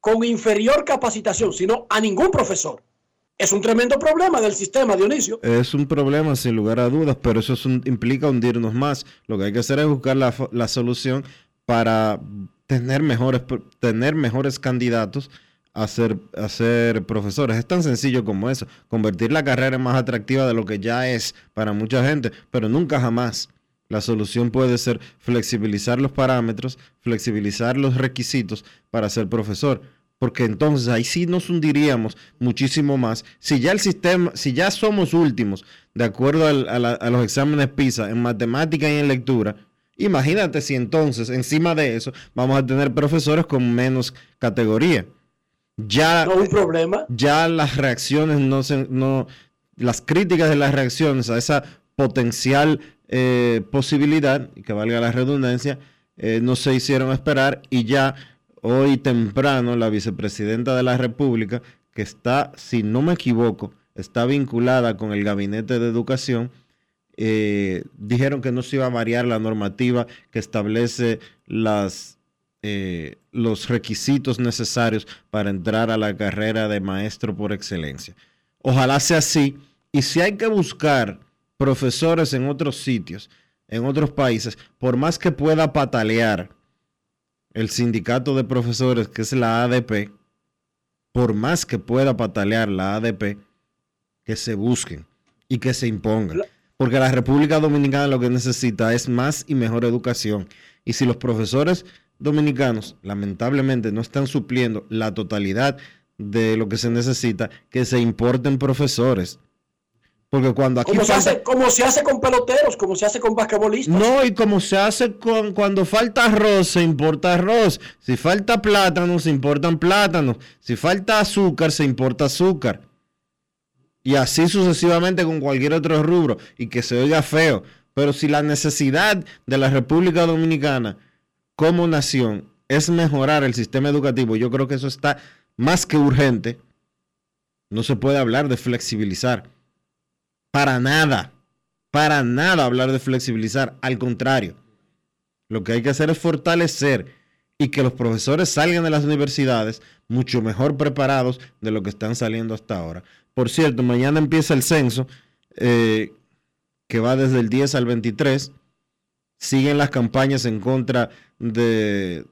con inferior capacitación, sino a ningún profesor. Es un tremendo problema del sistema, Dionisio. Es un problema sin lugar a dudas, pero eso es un- implica hundirnos más. Lo que hay que hacer es buscar la, la solución para tener mejores, tener mejores candidatos a ser, profesores. Es tan sencillo como eso, convertir la carrera en más atractiva de lo que ya es para mucha gente, pero nunca jamás. La solución puede ser flexibilizar los parámetros, flexibilizar los requisitos para ser profesor, porque entonces ahí sí nos hundiríamos muchísimo más. Si ya el sistema, si ya somos últimos, de acuerdo a, a los exámenes PISA en matemática y en lectura, imagínate si entonces encima de eso vamos a tener profesores con menos categoría. Ya, No un problema. ya las reacciones no se, no, las críticas de las reacciones a esa potencial eh, posibilidad, que valga la redundancia, eh, no se hicieron esperar y ya hoy temprano la vicepresidenta de la República, que está, si no me equivoco, está vinculada con el gabinete de educación, eh, dijeron que no se iba a variar la normativa que establece las, eh, los requisitos necesarios para entrar a la carrera de maestro por excelencia. Ojalá sea así. Y si hay que buscar profesores en otros sitios, en otros países, por más que pueda patalear el sindicato de profesores, que es la ADP, por más que pueda patalear la ADP, que se busquen y que se impongan. Porque la República Dominicana lo que necesita es más y mejor educación. Y si los profesores dominicanos lamentablemente no están supliendo la totalidad de lo que se necesita, que se importen profesores. Porque cuando aquí Como se, falta- hace, como se hace con peloteros, como se hace con basquetbolistas. no, y como se hace con cuando falta arroz, se importa arroz. Si falta plátano, se importan plátanos. Si falta azúcar, se importa azúcar. Y así sucesivamente con cualquier otro rubro. Y que se oiga feo. Pero si la necesidad de la República Dominicana como nación es mejorar el sistema educativo, yo creo que eso está más que urgente. No se puede hablar de flexibilizar. Para nada. Para nada hablar de flexibilizar. Al contrario. Lo que hay que hacer es fortalecer y que los profesores salgan de las universidades mucho mejor preparados de lo que están saliendo hasta ahora. Por cierto, mañana empieza el censo eh, que va desde el 10 al 23. Siguen las campañas en contra de, de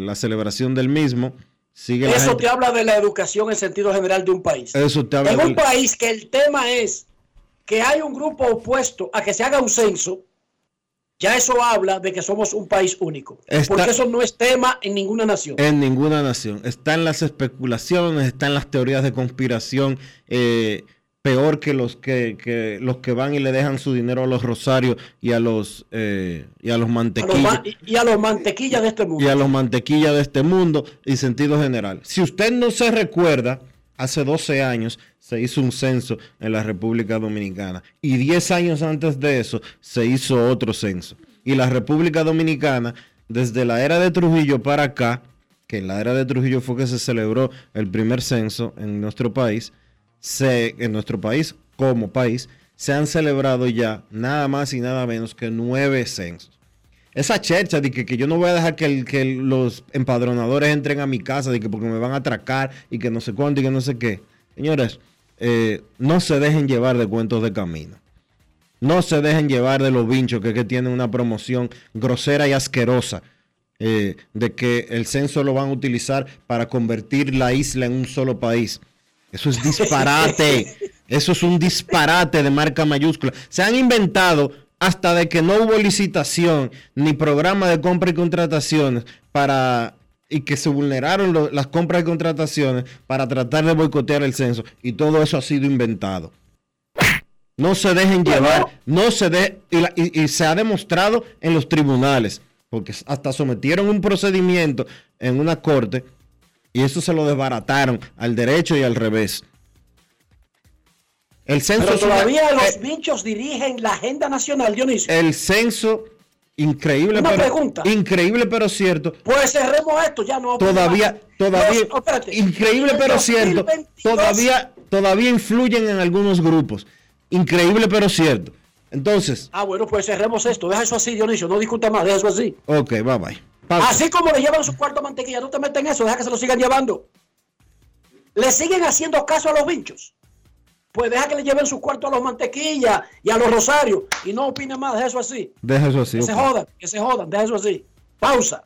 la celebración del mismo. Sigue Eso gente- te habla de la educación en sentido general de un país. Eso te habla En un país que el tema es que hay un grupo opuesto a que se haga un censo, ya eso habla de que somos un país único. Está- Porque eso no es tema en ninguna nación. En ninguna nación. Están las especulaciones, están las teorías de conspiración, eh, peor que los que, que los que van y le dejan su dinero a los rosarios y a los eh, y a los mantequillas ma- y- y a los mantequillas de este mundo. y a los mantequillas de este mundo y sentido general. Si usted no se recuerda, hace 12 años se hizo un censo en la República Dominicana y 10 años antes de eso se hizo otro censo. Y la República Dominicana, desde la era de Trujillo para acá, que en la era de Trujillo fue que se celebró el primer censo en nuestro país, se, en nuestro país como país, se han celebrado ya nada más y nada menos que nueve censos esa chercha de que, que yo no voy a dejar que, el- que los empadronadores entren a mi casa de que porque me van a atracar y que no sé cuánto y que no sé qué. Señores, eh, no se dejen llevar de cuentos de camino. No se dejen llevar de los vinchos que, que tienen una promoción grosera y asquerosa. eh, de que el censo lo van a utilizar para convertir la isla en un solo país. Eso es disparate. Eso es un disparate de marca mayúscula. Se han inventado hasta de que no hubo licitación ni programa de compra y contrataciones para y que se vulneraron lo- las compras y contrataciones para tratar de boicotear el censo y todo eso ha sido inventado. No se dejen llevar, no se de, y, la- y- y se ha demostrado en los tribunales, porque hasta sometieron un procedimiento en una corte y eso se lo desbarataron al derecho y al revés. El censo, Pero una- todavía los eh, bichos dirigen la agenda nacional, Dionisio. el censo increíble, Una pero pregunta. increíble pero cierto. Pues cerremos esto, ya no. Todavía, todavía, Los- espérate. increíble pero cierto. 2022, Todavía, todavía influyen en algunos grupos. Increíble pero cierto. Entonces, Ah, bueno, pues cerremos esto. Deja eso así, Dionisio. No discuta más, deja eso así. ok, bye bye. Pausa. Así como le llevan su cuarto a mantequilla, no te metas en eso, deja que se lo sigan llevando. le siguen haciendo caso a los bichos. Pues deja que le lleven su cuarto a los mantequillas y a los rosarios y no opine más, deja eso así. Deja eso así. Que se jodan, que se jodan, deja eso así. Pausa.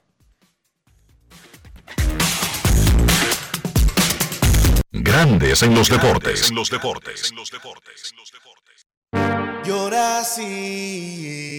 Grandes en los deportes. En los deportes. Llora así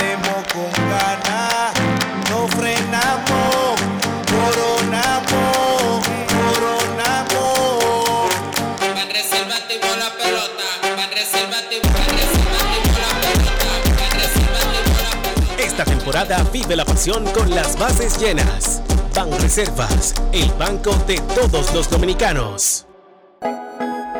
Esta temporada vive la pasión con las bases llenas. Ban Reservas, el banco de todos los dominicanos.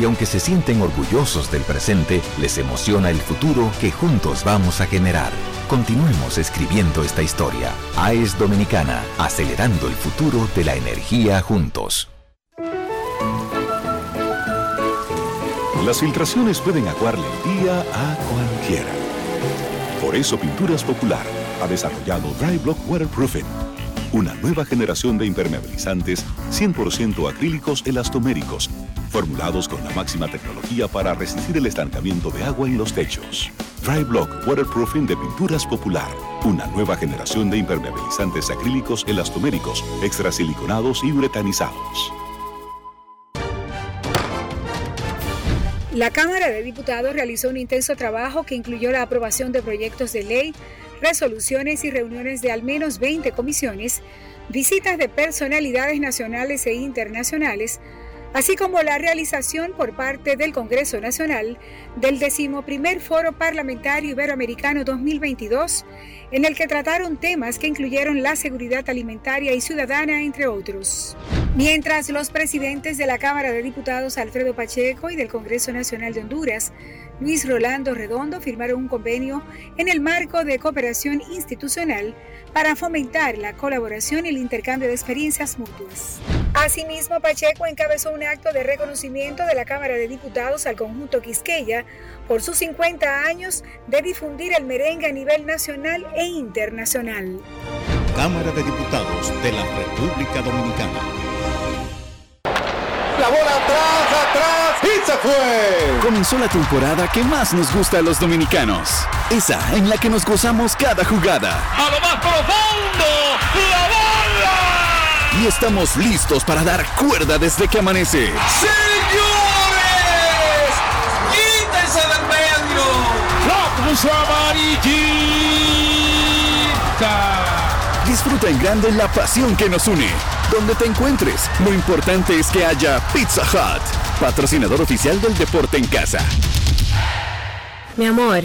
Y aunque se sienten orgullosos del presente, les emociona el futuro que juntos vamos a generar. Continuemos escribiendo esta historia. AES Dominicana, acelerando el futuro de la energía juntos. Las filtraciones pueden aguarle el día a cualquiera. Por eso Pinturas Popular ha desarrollado Dry Block Waterproofing, una nueva generación de impermeabilizantes 100% acrílicos elastoméricos, formulados con la máxima tecnología para resistir el estancamiento de agua en los techos. Dry Block Waterproofing de Pinturas Popular, una nueva generación de impermeabilizantes acrílicos elastoméricos, extrasiliconados y uretanizados. La Cámara de Diputados realizó un intenso trabajo que incluyó la aprobación de proyectos de ley, resoluciones y reuniones de al menos 20 comisiones, visitas de personalidades nacionales e internacionales, así como la realización por parte del Congreso Nacional del decimoprimer Foro Parlamentario Iberoamericano 2022, en el que trataron temas que incluyeron la seguridad alimentaria y ciudadana, entre otros. Mientras los presidentes de la Cámara de Diputados Alfredo Pacheco y del Congreso Nacional de Honduras, Luis Rolando Redondo, firmaron un convenio en el marco de cooperación institucional para fomentar la colaboración y el intercambio de experiencias mutuas. Asimismo, Pacheco encabezó un acto de reconocimiento de la Cámara de Diputados al conjunto Quisqueya por sus 50 años de difundir el merengue a nivel nacional e internacional. Cámara de Diputados de la República Dominicana. La bola atrás, atrás y se fue. Comenzó la temporada que más nos gusta a los dominicanos. Esa en la que nos gozamos cada jugada. A lo más profundo, la bola. Y estamos listos para dar cuerda desde que amanece. ¡Señores! ¡La puso amarillita! Disfruta en grande la pasión que nos une. Donde te encuentres, lo importante es que haya Pizza Hut, patrocinador oficial del deporte en casa. Mi amor,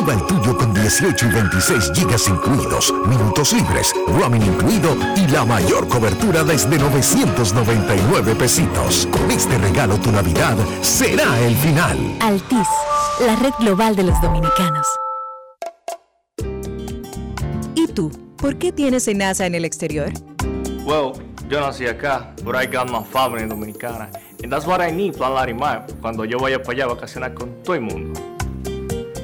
Activa el tuyo con 18 y 26 gigas incluidos, minutos libres, roaming incluido y la mayor cobertura desde 999 pesitos. Con este regalo tu Navidad será el final. Altis, la red global de los dominicanos. ¿Y tú? ¿Por qué tienes NASA en el exterior? Well, yo nací acá, but I got my family dominicana. And that's what I need, Plan Larimar, cuando yo vaya para allá a vacacionar con todo el mundo.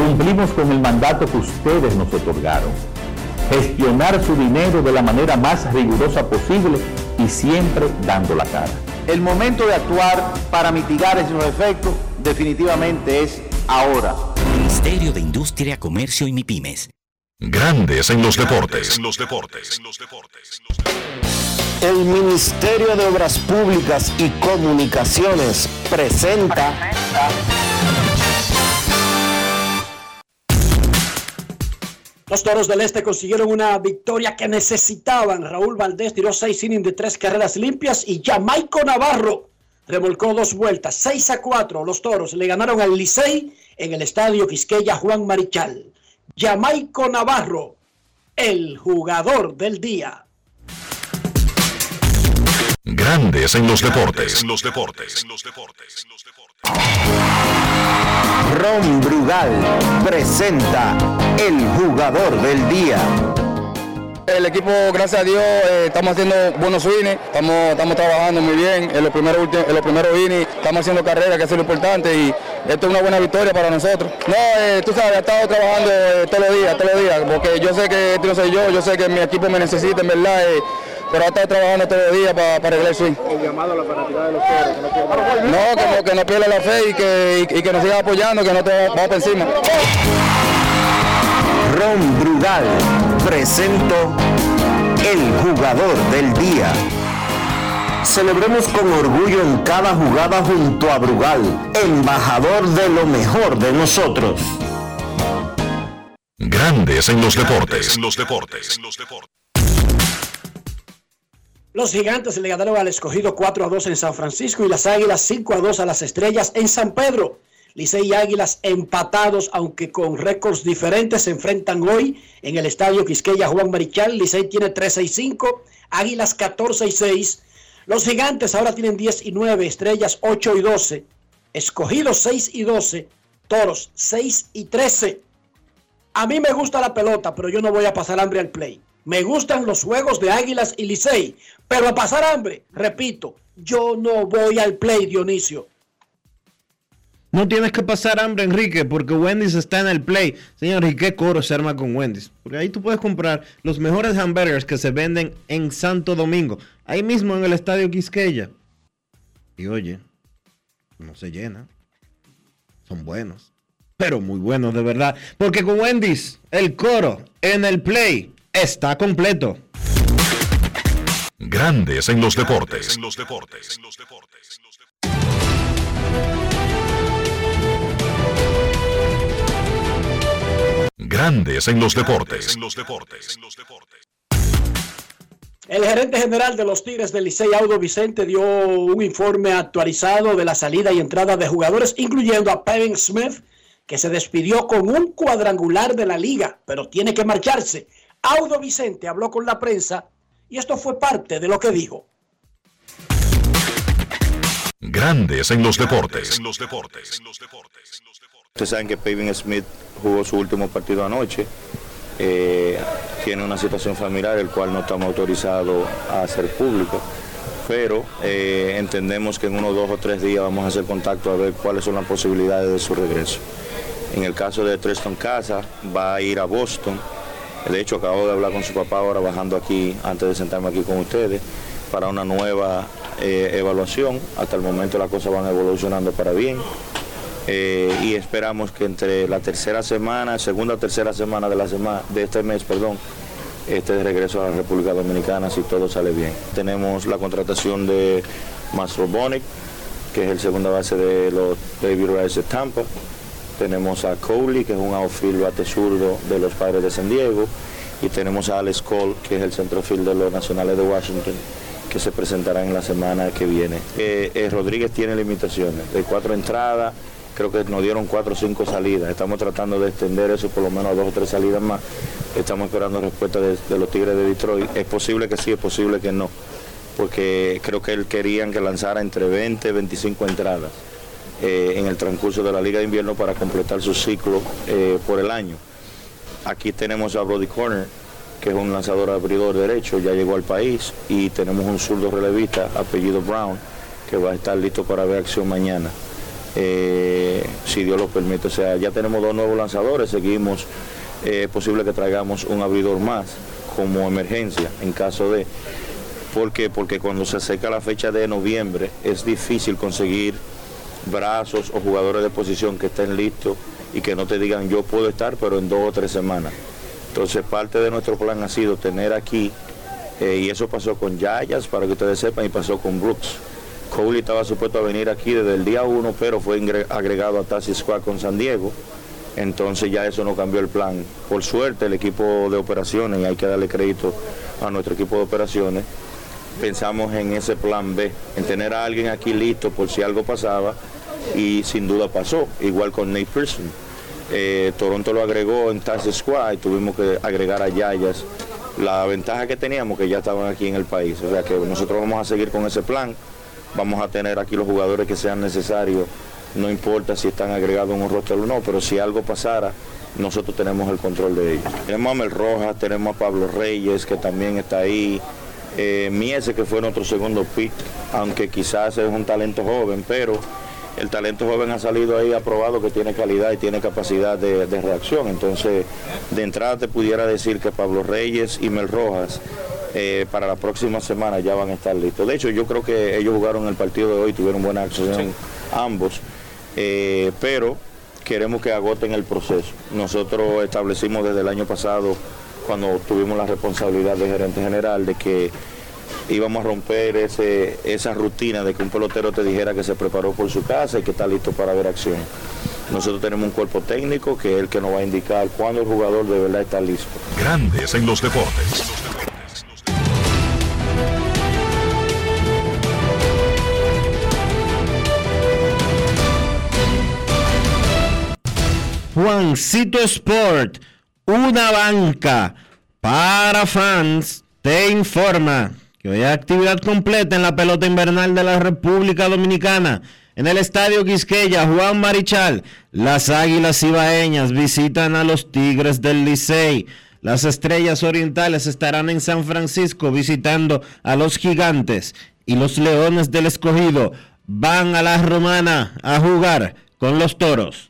Cumplimos con el mandato que ustedes nos otorgaron. Gestionar su dinero de la manera más rigurosa posible y siempre dando la cara. El momento de actuar para mitigar esos efectos definitivamente es ahora. Ministerio de Industria, Comercio y MIPIMES. Grandes en los deportes. En los deportes. El Ministerio de Obras Públicas y Comunicaciones presenta Los Toros del Este consiguieron una victoria que necesitaban. Raúl Valdés tiró seis innings de tres carreras limpias y Jamaico Navarro remolcó dos vueltas. 6 a 4. Los Toros le ganaron al Licey en el estadio Quisqueya Juan Marichal. Jamaico Navarro, el jugador del día. Grandes en los deportes. En los deportes. Ron Brugal presenta el jugador del día. El equipo, gracias a Dios, eh, estamos haciendo buenos innings, estamos, estamos trabajando muy bien en los primeros, en los primeros innings, estamos haciendo carreras, que es lo importante, y esto es una buena victoria para nosotros. No, eh, tú sabes, he estado trabajando eh, todos los días, todos los días, porque yo sé que esto no soy yo, yo sé que mi equipo me necesita, en verdad, eh, pero he estado trabajando todos los días para, para arreglar el swing. El llamado a la fanaticada de los toros, que no pierdan. No, que no, que no pierda la fe y que, y, y que nos siga apoyando, que no te vamos para encima. Ron Brugal presento el jugador del día. Celebremos con orgullo en cada jugada junto a Brugal, embajador de lo mejor de nosotros. Grandes en los deportes. En los deportes. Los gigantes le ganaron al escogido 4 a 2 en San Francisco y las águilas 5 a 2 a las estrellas en San Pedro. Licey y Águilas empatados, aunque con récords diferentes, se enfrentan hoy en el estadio Quisqueya Juan Marichal. Licey tiene 13 y 5, Águilas 14 y 6. Los gigantes ahora tienen 10 y 9, estrellas 8 y 12, escogidos 6 y 12, toros 6 y 13. A mí me gusta la pelota, pero yo no voy a pasar hambre al play. Me gustan los juegos de Águilas y Licey, pero a pasar hambre, repito, yo no voy al play, Dionisio. No tienes que pasar hambre, Enrique, porque Wendy's está en el play. Señor, ¿y qué coro se arma con Wendy's? Porque ahí tú puedes comprar los mejores hamburgers que se venden en Santo Domingo, ahí mismo en el Estadio Quisqueya. Y oye, no se llena. Son buenos, pero muy buenos de verdad. Porque con Wendy's, el coro en el play está completo. Grandes en los deportes. En los deportes. Grandes en los deportes. El gerente general de los Tigres del Licey, Audo Vicente, dio un informe actualizado de la salida y entrada de jugadores, incluyendo a Pevin Smith, que se despidió con un cuadrangular de la liga, pero tiene que marcharse. Audo Vicente habló con la prensa y esto fue parte de lo que dijo. Grandes en los deportes. Ustedes saben que Pavin Smith jugó su último partido anoche. Eh, tiene una situación familiar, el cual no estamos autorizados a hacer público. Pero eh, entendemos que en unos dos o tres días vamos a hacer contacto a ver cuáles son las posibilidades de su regreso. En el caso de Treston Casa, va a ir a Boston. De hecho, acabo de hablar con su papá ahora bajando aquí, antes de sentarme aquí con ustedes, para una nueva eh, evaluación. Hasta el momento las cosas van evolucionando para bien. Eh, y esperamos que entre la tercera semana, segunda o tercera semana de, la semana, de este mes, perdón, esté de regreso a la República Dominicana si todo sale bien. Tenemos la contratación de Mastro Bonic, que es el segunda base de los Baby Rays de Tampa. Tenemos a Coley, que es un outfield bate zurdo de los Padres de San Diego. Y tenemos a Alex Cole, que es el centrofield de los Nacionales de Washington, que se presentará en la semana que viene. Eh, eh, Rodríguez tiene limitaciones de cuatro entradas, creo que nos dieron cuatro o cinco salidas. Estamos tratando de extender eso por lo menos a dos o tres salidas más. Estamos esperando respuesta de, de, los Tigres de Detroit. Es posible que sí, es posible que no, porque creo que él querían que lanzara entre 20 y 25 entradas eh, en el transcurso de la Liga de Invierno para completar su ciclo eh, por el año. Aquí tenemos a Brody Corner, que es un lanzador abridor derecho, ya llegó al país, y tenemos un zurdo relevista, apellido Brown, que va a estar listo para ver acción mañana eh, si Dios lo permite. O sea, ya tenemos dos nuevos lanzadores, seguimos, es posible que traigamos un abridor más como emergencia en caso de... ¿Por qué? Porque cuando se acerca la fecha de noviembre es difícil conseguir brazos o jugadores de posición que estén listos y que no te digan yo puedo estar, pero en dos o tres semanas. Entonces parte de nuestro plan ha sido tener aquí, eh, y eso pasó con Yayas, para que ustedes sepan, y pasó con Brooks. Coley estaba supuesto a venir aquí desde el día 1, pero fue agregado a Tassi Squad con San Diego. Entonces ya eso no cambió el plan. Por suerte el equipo de operaciones, y hay que darle crédito a nuestro equipo de operaciones, pensamos en ese plan B, en tener a alguien aquí listo por si algo pasaba y sin duda pasó, igual con Nate Pearson. Eh, Toronto lo agregó en Tassi Squad y tuvimos que agregar a Yayas. La ventaja que teníamos que ya estaban aquí en el país, o sea que nosotros vamos a seguir con ese plan vamos a tener aquí los jugadores que sean necesarios, no importa si están agregados en un roster o no, pero si algo pasara, nosotros tenemos el control de ellos. Tenemos a Mel Rojas, tenemos a Pablo Reyes, que también está ahí, eh, Miese, que fue nuestro segundo pick, aunque quizás es un talento joven, pero el talento joven ha salido ahí aprobado que tiene calidad y tiene capacidad de, de reacción. Entonces, de entrada te pudiera decir que Pablo Reyes y Mel Rojas eh, para la próxima semana ya van a estar listos. De hecho, yo creo que ellos jugaron el partido de hoy, tuvieron buena acción ambos, eh, pero queremos que agoten el proceso. Nosotros establecimos desde el año pasado, cuando tuvimos la responsabilidad de gerente general de que íbamos a romper ese, esa rutina de que un pelotero te dijera que se preparó por su casa y que está listo para ver acción. Nosotros tenemos un cuerpo técnico que es el que nos va a indicar cuándo el jugador de verdad está listo. Grandes en los deportes. Juancito Sport una banca para fans, te informa que hoy hay actividad completa en la pelota invernal de la República Dominicana. En el Estadio Quisqueya, Juan Marichal, las Águilas Ibaeñas visitan a los Tigres del Licey. Las Estrellas Orientales estarán en San Francisco visitando a los Gigantes. Y los Leones del Escogido van a la Romana a jugar con los Toros.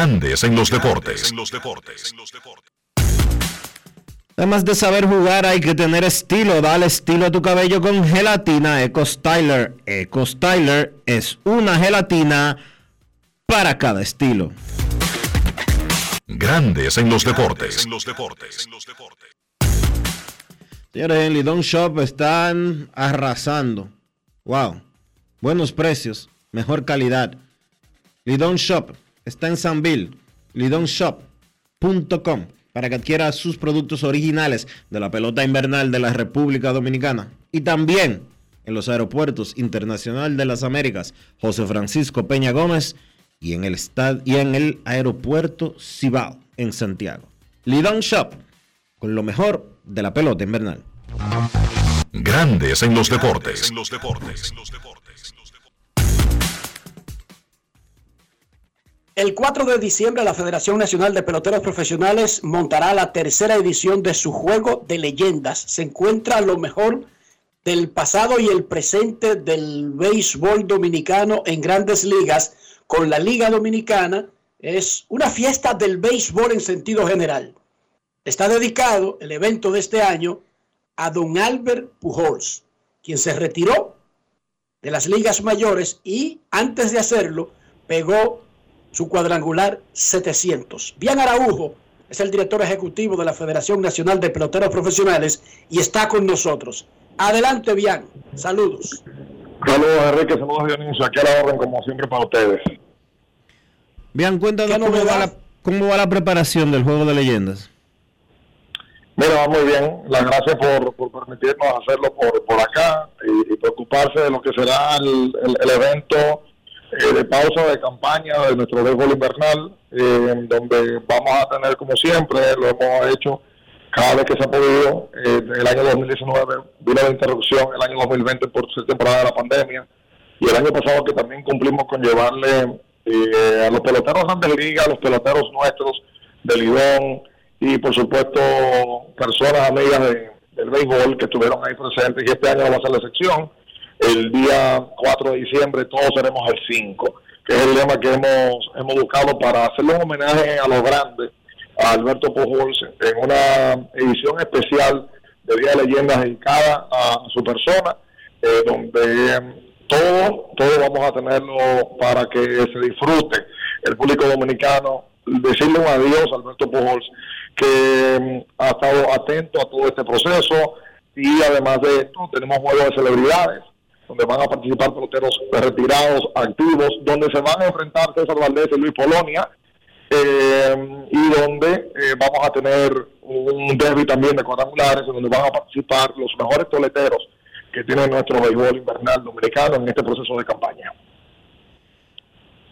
Grandes en los deportes. Además de saber jugar, hay que tener estilo. Dale estilo a tu cabello con gelatina Eco Styler. Eco Styler es una gelatina para cada estilo. Grandes en los deportes. Señores, en Lidon Shop están arrasando. Wow. Buenos precios, mejor calidad. Lidon Shop está en Sanville. Lidonshop.com para que adquiera sus productos originales de la pelota invernal de la República Dominicana. Y también en los aeropuertos Internacional de las Américas, José Francisco Peña Gómez y en el, estad y en el aeropuerto Cibao en Santiago. Lidon Shop, con lo mejor de la pelota invernal. Grandes en los deportes. El 4 de diciembre la Federación Nacional de Peloteros Profesionales montará la tercera edición de su juego de leyendas. Se encuentra lo mejor del pasado y el presente del béisbol dominicano en grandes ligas con la Liga Dominicana. Es una fiesta del béisbol en sentido general. Está dedicado el evento de este año a don Albert Pujols, quien se retiró de las ligas mayores y antes de hacerlo pegó su cuadrangular 700. Bian Araujo es el director ejecutivo de la Federación Nacional de Peloteros Profesionales y está con nosotros. Adelante, Bian. Saludos. Saludos, Enrique. Saludos, Dionisio. Aquí a la orden, como siempre, para ustedes. Bian, cuéntanos cómo va, la, cómo va la preparación del Juego de Leyendas. Mira, va muy bien. Las gracias por, por permitirnos hacerlo por, por acá y, y, preocuparse de lo que será el, el, el evento eh, de pausa de campaña de nuestro béisbol invernal, eh, donde vamos a tener, como siempre, lo hemos hecho cada vez que se ha podido. Eh, el año 2019 vino la interrupción, el año 2020 por ser temporada de la pandemia, y el año pasado que también cumplimos con llevarle eh, a los peloteros grandes ligas, a los peloteros nuestros del Lidón, y por supuesto personas amigas de, del béisbol que estuvieron ahí presentes, y este año va a ser la excepción el día 4 de diciembre todos seremos el 5, que es el lema que hemos, hemos buscado para hacerle un homenaje a los grandes, a Alberto Pujols, en una edición especial de Día de Leyendas dedicada a su persona, eh, donde em, todo, todo vamos a tenerlo para que se disfrute. El público dominicano, decirle un adiós a Alberto Pujols, que em, ha estado atento a todo este proceso y además de esto tenemos juegos de celebridades donde van a participar peloteros retirados, activos, donde se van a enfrentar César Valdés y Luis Polonia, eh, y donde eh, vamos a tener un derby también de cuadrangulares, donde van a participar los mejores toleteros que tiene nuestro béisbol invernal dominicano en este proceso de campaña.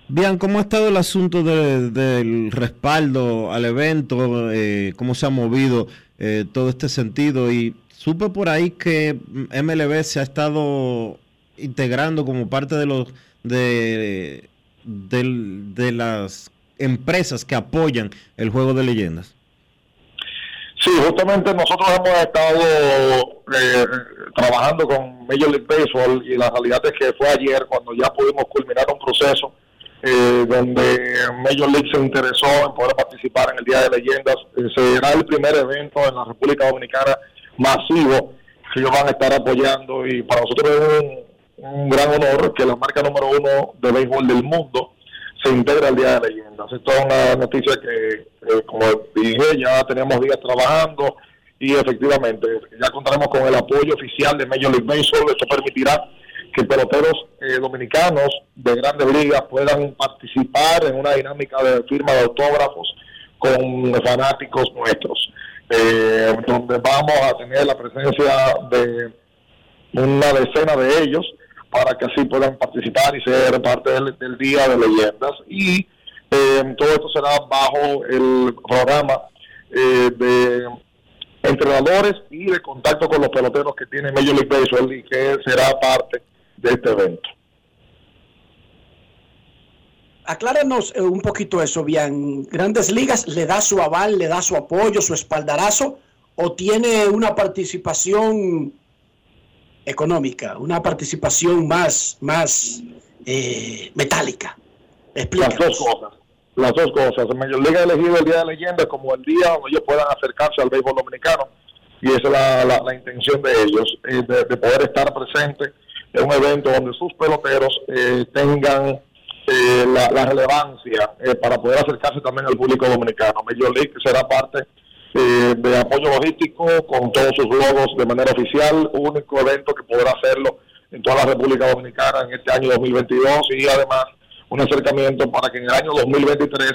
Bien, ¿cómo ha estado el asunto de, del respaldo al evento? Eh, ¿Cómo se ha movido eh, todo este sentido? Y supe por ahí que MLB se ha estado integrando como parte de los de, de, las empresas que apoyan el juego de leyendas. Sí, justamente nosotros hemos estado eh, trabajando con Major League Baseball y la realidad es que fue ayer cuando ya pudimos culminar un proceso eh, donde Major League se interesó en poder participar en el Día de Leyendas. Eh, será el primer evento en la República Dominicana masivo que ellos van a estar apoyando y para nosotros es un, un gran honor que la marca número uno de béisbol del mundo se integra al Día de Leyendas. Esto es una noticia que, eh, como dije, ya teníamos días trabajando y efectivamente ya contaremos con el apoyo oficial de Major League Baseball. Esto permitirá que peloteros eh, dominicanos de grandes ligas puedan participar en una dinámica de firma de autógrafos con fanáticos nuestros, eh, donde vamos a tener la presencia de una decena de ellos para que así puedan participar y ser parte del, del Día de Leyendas. Y eh, todo esto será bajo el programa eh, de entrenadores y de contacto con los peloteros que tiene Major League Baseball y que será parte de este evento. Aclárenos eh, un poquito eso, bien. ¿Grandes Ligas le da su aval, le da su apoyo, su espaldarazo o tiene una participación económica, una participación más, más eh, metálica? Las dos cosas. Las dos cosas. League ha elegido el Día de Leyenda como el día donde ellos puedan acercarse al béisbol dominicano y esa es la, la- la intención de ellos, eh, de, de poder estar presente en un evento donde sus peloteros eh, tengan eh, la, la relevancia eh, para poder acercarse también al público dominicano. Major League será parte eh, de apoyo logístico con todos sus logos de manera oficial, único evento que podrá hacerlo en toda la República Dominicana en este año 2022 y además un acercamiento para que en el año 2023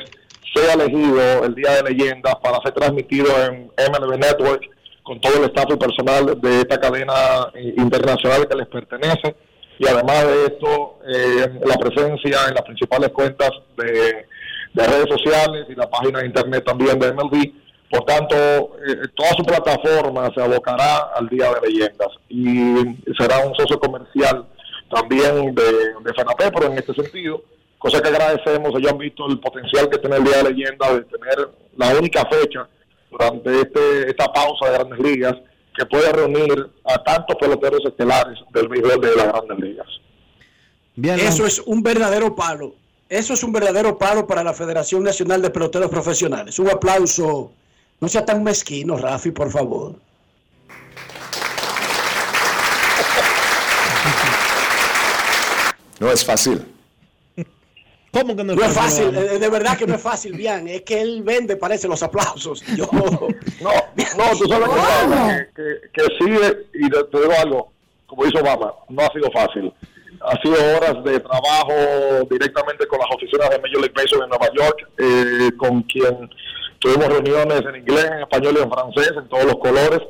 sea elegido el Día de Leyendas para ser transmitido en MLB Network con todo el staff y personal de esta cadena eh, internacional que les pertenece y además de esto eh, la presencia en las principales cuentas de, de redes sociales y la página de internet también de MLB. Por tanto, eh, toda su plataforma se abocará al Día de Leyendas y será un socio comercial también de, de pero en este sentido, cosa que agradecemos, ellos han visto el potencial que tiene el Día de Leyendas de tener la única fecha durante este, esta pausa de grandes ligas que puede reunir a tantos peloteros estelares del béisbol de las grandes ligas. Eso es un verdadero palo. Eso es un verdadero palo para la Federación Nacional de Peloteros Profesionales. Un aplauso. No sea tan mezquino, Rafi, por favor. No es fácil. ¿Cómo que no No es fácil, eh, de verdad que no es fácil, bien. Es que él vende, parece, los aplausos. Yo, No, no, tú sabes que, que, que sí, eh, y te, digo algo, como dice Obama, no ha sido fácil. Ha sido horas de trabajo directamente con las oficinas de Major League Baseball en Nueva York, eh, con quien tuvimos reuniones en inglés, en español y en francés, en todos los colores,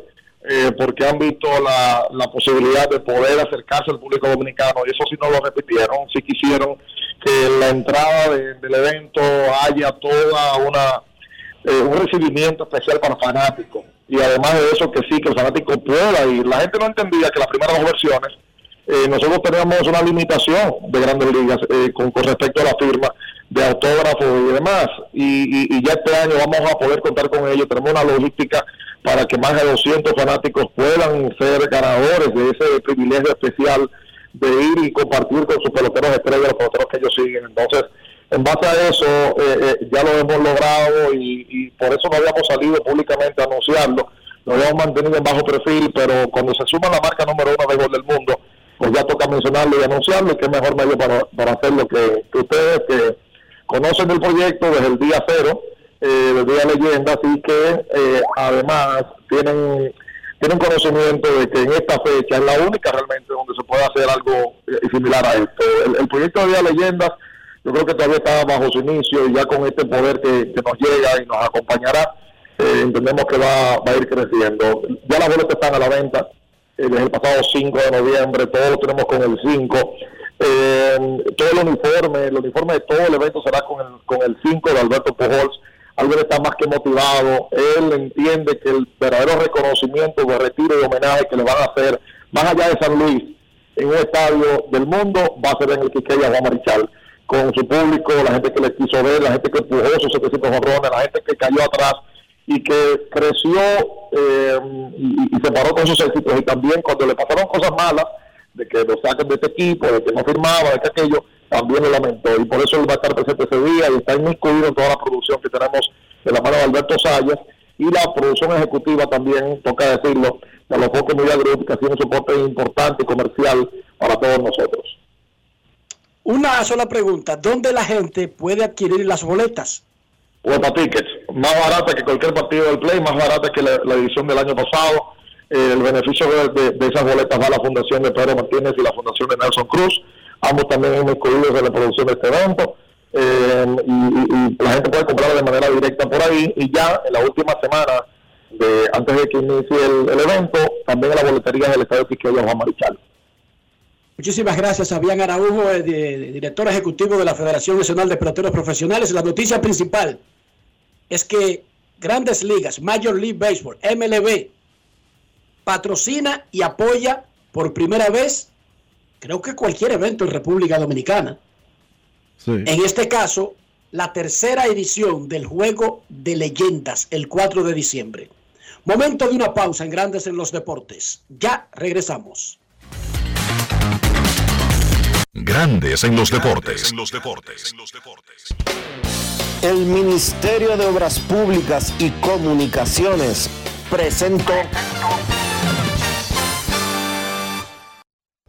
eh, porque han visto la, la posibilidad de poder acercarse al público dominicano, y eso sí no lo repitieron, sí quisieron que en la entrada de- del evento haya toda una eh, un recibimiento especial para fanáticos. Y además de eso que sí que el fanático pueda ir. La gente no entendía que las primeras dos versiones eh, nosotros teníamos una limitación de grandes ligas eh, con, respecto a la firma de autógrafos y demás y, y- ya este año vamos a poder contar con ello tenemos una logística para que más de 200 fanáticos puedan ser ganadores de ese privilegio especial de ir y compartir con sus peloteros estrellas, los peloteros que ellos siguen. Entonces, en base a eso, eh, eh, ya lo hemos logrado y, y por eso no habíamos salido públicamente a anunciarlo. Lo habíamos mantenido en bajo perfil, pero cuando se suma la marca número uno de gol del mundo, pues ya toca mencionarlo y anunciarlo. Y qué mejor medio para, para hacerlo que, que ustedes que conocen el proyecto desde el día cero, eh, del Día Leyenda, así que eh, además tienen tienen conocimiento de que en esta fecha es la única realmente donde se puede hacer algo eh, similar a esto. El, proyecto de Día Leyendas yo creo que todavía está bajo su inicio y ya con este poder que, que nos llega y nos acompañará, eh, entendemos que va, va a ir creciendo. Ya las boletas están a la venta desde el pasado 5 de noviembre, todo lo tenemos con el 5. Eh, todo el uniforme, el uniforme de todo el evento será con el, con el 5 de Alberto Pujols. Albert está más que motivado, él entiende que el verdadero reconocimiento de retiro y homenaje que le van a hacer, más allá de San Luis, en un estadio del mundo, va a ser en el Quiqueya Juan Marichal, con su público, la gente que le quiso ver, la gente que empujó sus 700 honrones, la gente que cayó atrás y que creció eh, y, y se paró con sus éxitos y también cuando le pasaron cosas malas, de que lo saquen de este equipo, de que no firmaba, de que aquello, también lo lamentó. Y por eso él va a estar presente ese día y está inmiscuido en toda la producción que tenemos de la mano de Alberto Sayas. y la producción ejecutiva también, toca decirlo, de los Foques Media Group, que ha sido un soporte importante y comercial para todos nosotros. Una sola pregunta, ¿dónde la gente puede adquirir las boletas? Huepa Tickets, más barata que cualquier partido del Play, más barata que la, edición del año pasado. Eh, el beneficio de, esas boletas va a la Fundación de Pedro Martínez y la Fundación de Nelson Cruz. Ambos también hemos incluidos en la producción de este evento. Eh, y, la gente puede comprarlo de manera directa por ahí. Y ya en la última semana, de antes de que inicie el, evento, también en la boletería del Estadio Quisqueya Juan Marichal. Muchísimas gracias, Fabián Araújo, eh, director ejecutivo de la Federación Nacional de Peloteros Profesionales. La noticia principal es que Grandes Ligas, Major League Baseball, MLB, patrocina y apoya por primera vez, creo que cualquier evento en República Dominicana. En este caso, la tercera edición del Juego de Leyendas, el 4 de diciembre. Momento de una pausa en Grandes en los Deportes. Ya regresamos. Grandes en los deportes. El Ministerio de Obras Públicas y Comunicaciones presentó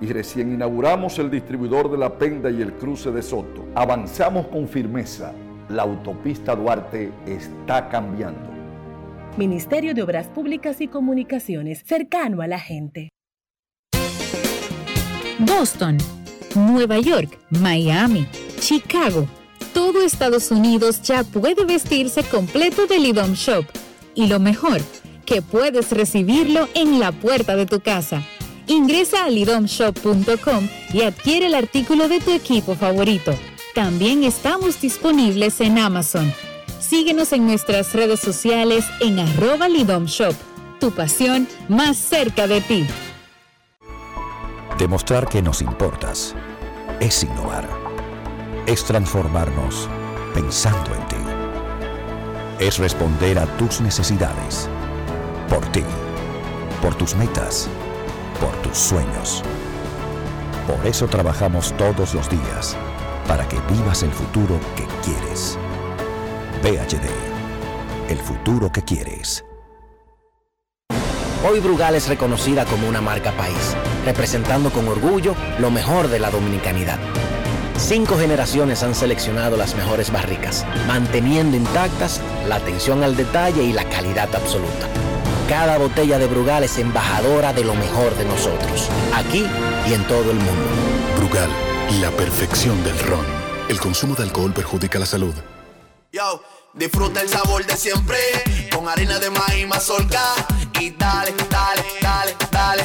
y recién inauguramos el distribuidor de la Penda y el cruce de Soto. Avanzamos con firmeza. La autopista Duarte está cambiando. Ministerio de Obras Públicas y Comunicaciones, cercano a la gente. Boston, Nueva York, Miami, Chicago. Todo Estados Unidos ya puede vestirse completo del IDOM Shop. Y lo mejor, que puedes recibirlo en la puerta de tu casa Ingresa a lidomshop.com y adquiere el artículo de tu equipo favorito. También estamos disponibles en Amazon. Síguenos en nuestras redes sociales en arroba lidomshop. Tu pasión más cerca de ti. Demostrar que nos importas es innovar. Es transformarnos pensando en ti. Es responder a tus necesidades. Por ti. Por tus metas por tus sueños. Por eso trabajamos todos los días, para que vivas el futuro que quieres. PHD, el futuro que quieres. Hoy Brugal es reconocida como una marca país, representando con orgullo lo mejor de la dominicanidad. Cinco generaciones han seleccionado las mejores barricas, manteniendo intactas la atención al detalle y la calidad absoluta cada botella de Brugal es embajadora de lo mejor de nosotros, aquí y en todo el mundo. Brugal, la perfección del ron. El consumo de alcohol perjudica la salud. Yo, disfruta el sabor de siempre, con harina de maíz mazorca y dale, dale, dale, dale.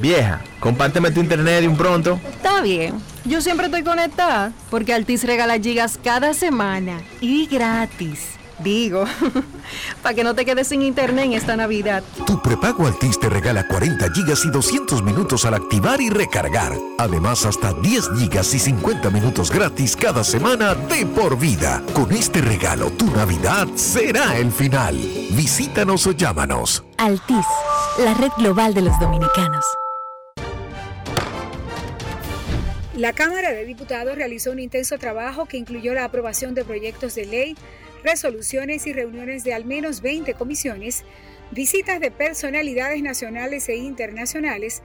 Vieja, compárteme tu internet de un pronto. Está bien. Yo siempre estoy conectada porque Altis regala gigas cada semana y gratis. Digo, para que no te quedes sin internet en esta Navidad. Tu prepago Altis te regala 40 gigas y 200 minutos al activar y recargar. Además, hasta 10 gigas y 50 minutos gratis cada semana de por vida. Con este regalo, tu Navidad será el final. Visítanos o llámanos. Altis, la red global de los dominicanos. La Cámara de Diputados realizó un intenso trabajo que incluyó la aprobación de proyectos de ley resoluciones y reuniones de al menos 20 comisiones, visitas de personalidades nacionales e internacionales,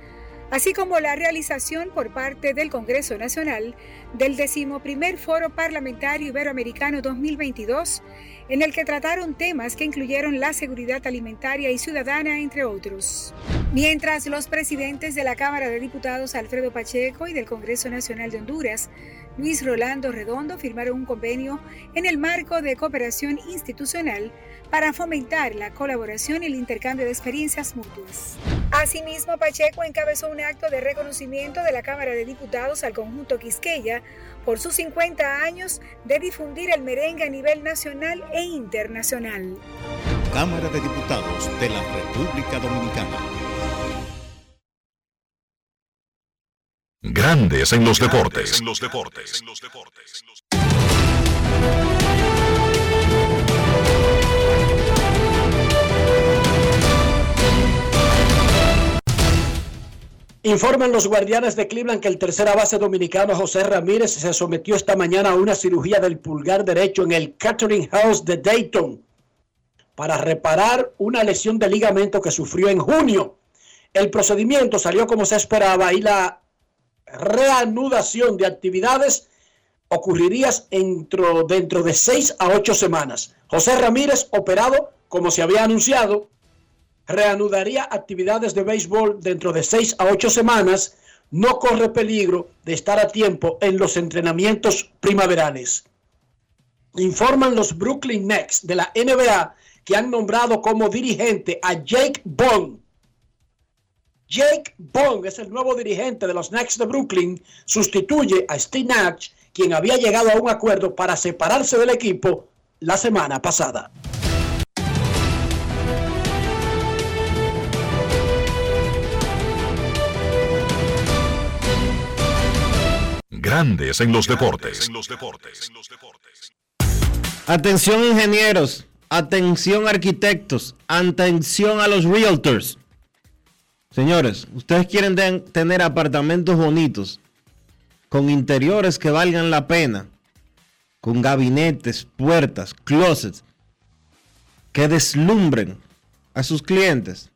así como la realización por parte del Congreso Nacional del decimoprimer Foro Parlamentario Iberoamericano 2022, en el que trataron temas que incluyeron la seguridad alimentaria y ciudadana, entre otros. Mientras los presidentes de la Cámara de Diputados Alfredo Pacheco y del Congreso Nacional de Honduras Luis Rolando Redondo firmaron un convenio en el marco de cooperación institucional para fomentar la colaboración y el intercambio de experiencias mutuas. Asimismo, Pacheco encabezó un acto de reconocimiento de la Cámara de Diputados al conjunto Quisqueya por sus 50 años de difundir el merengue a nivel nacional e internacional. Cámara de Diputados de la República Dominicana. Grandes en los deportes. En los deportes. Informan los guardianes de Cleveland que el tercera base dominicano José Ramírez se sometió esta mañana a una cirugía del pulgar derecho en el Catering House de Dayton para reparar una lesión de ligamento que sufrió en junio. El procedimiento salió como se esperaba y la reanudación de actividades ocurriría dentro, dentro de seis a ocho semanas. José Ramírez, operado como se había anunciado, reanudaría actividades de béisbol dentro de seis a ocho semanas. No corre peligro de estar a tiempo en los entrenamientos primaverales. Informan los Brooklyn Nets de la NBA que han nombrado como dirigente a Jake Bond Jake Bond es el nuevo dirigente de los Knicks de Brooklyn, sustituye a Steve Nash, quien había llegado a un acuerdo para separarse del equipo la semana pasada. Grandes en los deportes. Atención ingenieros, atención arquitectos, atención a los realtors. Señores, ustedes quieren tener apartamentos bonitos, con interiores que valgan la pena, con gabinetes, puertas, closets, que deslumbren a sus clientes.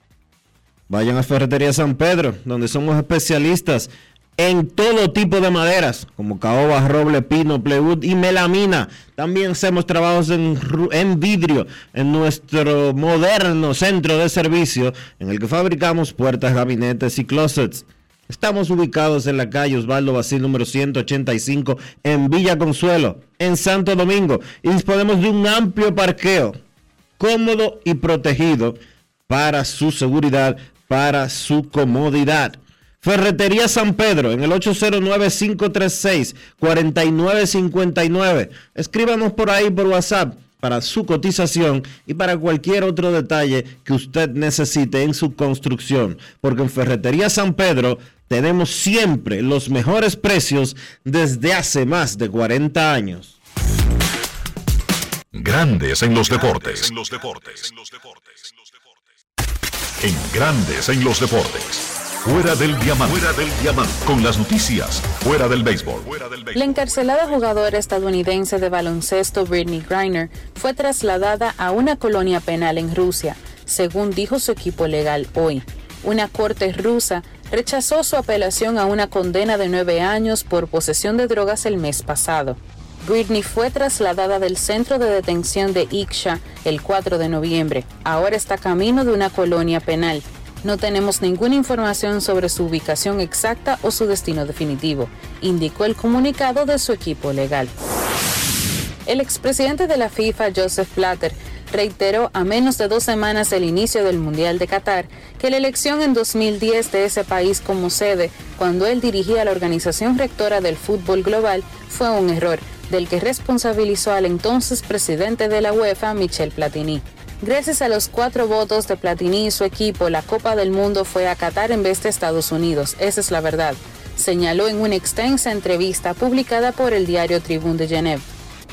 Vayan a Ferretería San Pedro, donde somos especialistas en todo tipo de maderas, como caoba, roble, pino, plywood y melamina. También hacemos trabajos en, en, vidrio en nuestro moderno centro de servicio, en el que fabricamos puertas, gabinetes y closets. Estamos ubicados en la calle Osvaldo Basil número 185 en Villa Consuelo, en Santo Domingo, y disponemos de un amplio parqueo, cómodo y protegido para su seguridad, para su comodidad. Ferretería San Pedro en el 809-536-4959. Escríbanos por ahí por WhatsApp para su cotización y para cualquier otro detalle que usted necesite en su construcción. Porque en Ferretería San Pedro tenemos siempre los mejores precios desde hace más de 40 años. Grandes en los deportes. En Grandes en los deportes. Fuera del diamante. Fuera del diamante. Con las noticias. Fuera del béisbol. La encarcelada jugadora estadounidense de baloncesto Britney Griner fue trasladada a una colonia penal en Rusia, según dijo su equipo legal hoy. Una corte rusa rechazó su apelación a una condena de nueve años por posesión de drogas el mes pasado. Britney fue trasladada del centro de detención de Iksha el 4 de noviembre. Ahora está camino de una colonia penal no tenemos ninguna información sobre su ubicación exacta o su destino definitivo, indicó el comunicado de su equipo legal. El expresidente de la FIFA, Joseph Blatter, reiteró a menos de dos semanas del inicio del Mundial de Qatar que la elección en 2010 de ese país como sede, cuando él dirigía la organización rectora del fútbol global, fue un error, del que responsabilizó al entonces presidente de la UEFA, Michel Platini. Gracias a los cuatro votos de Platini y su equipo, la Copa del Mundo fue a Qatar en vez de Estados Unidos. Esa es la verdad, señaló en una extensa entrevista publicada por el diario Tribune de Genève.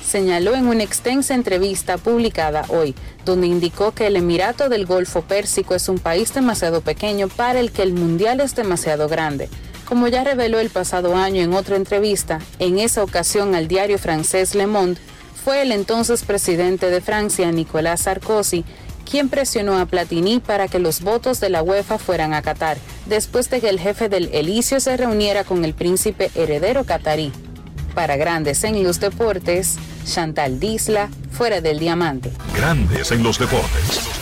Señaló en una extensa entrevista publicada hoy, donde indicó que el Emirato del Golfo Pérsico es un país demasiado pequeño para el que el Mundial es demasiado grande. Como ya reveló el pasado año en otra entrevista, en esa ocasión al diario francés Le Monde, fue el entonces presidente de Francia, Nicolas Sarkozy, quien presionó a Platini para que los votos de la UEFA fueran a Qatar, después de que el jefe del Elicio se reuniera con el príncipe heredero qatarí. Para Grandes en los Deportes, Chantal Disla, fuera del diamante. Grandes en los deportes.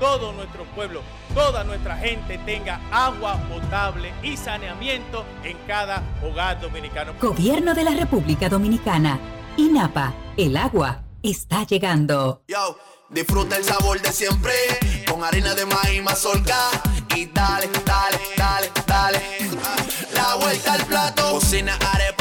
todo nuestro pueblo, toda nuestra gente tenga agua potable y saneamiento en cada hogar dominicano. Gobierno de la República Dominicana. INAPA, el agua está llegando. Yo, disfruta el sabor de siempre con harina de maíz mazorca y dale, dale, dale, dale. La vuelta al plato, cocina arepa,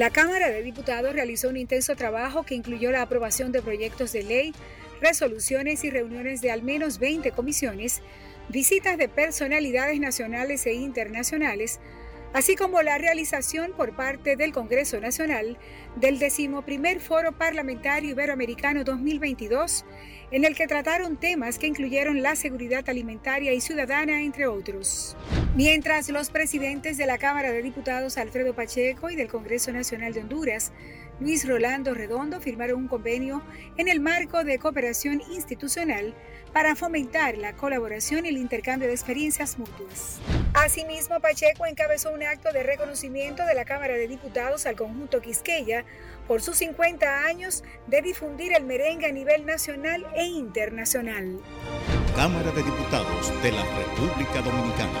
La Cámara de Diputados realizó un intenso trabajo que incluyó la aprobación de proyectos de ley, resoluciones y reuniones de al menos 20 comisiones, visitas de personalidades nacionales e internacionales, así como la realización por parte del Congreso Nacional del decimoprimer Foro Parlamentario Iberoamericano 2022, en el que trataron temas que incluyeron la seguridad alimentaria y ciudadana, entre otros. Mientras los presidentes de la Cámara de Diputados Alfredo Pacheco y del Congreso Nacional de Honduras, Luis Rolando Redondo, firmaron un convenio en el marco de cooperación institucional para fomentar la colaboración y el intercambio de experiencias mutuas. Asimismo, Pacheco encabezó un acto de reconocimiento de la Cámara de Diputados al conjunto Quisqueya por sus 50 años de difundir el merengue a nivel nacional e internacional. Cámara de Diputados de la República Dominicana.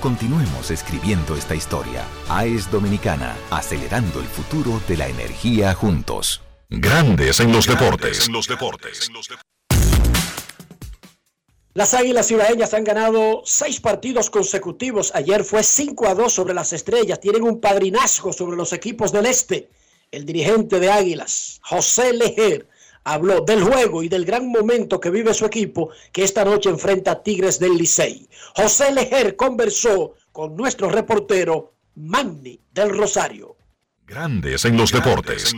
Continuemos escribiendo esta historia. AES Dominicana, acelerando el futuro de la energía juntos. Grandes en los deportes. los deportes. Las Águilas Ibaeñas han ganado seis partidos consecutivos. Ayer fue 5 a 2 sobre las estrellas. Tienen un padrinazgo sobre los equipos del este. El dirigente de Águilas, José Lejer, habló del juego y del gran momento que vive su equipo que esta noche enfrenta a Tigres del Licey. José Lejer conversó con nuestro reportero Manny del Rosario. Grandes en los deportes.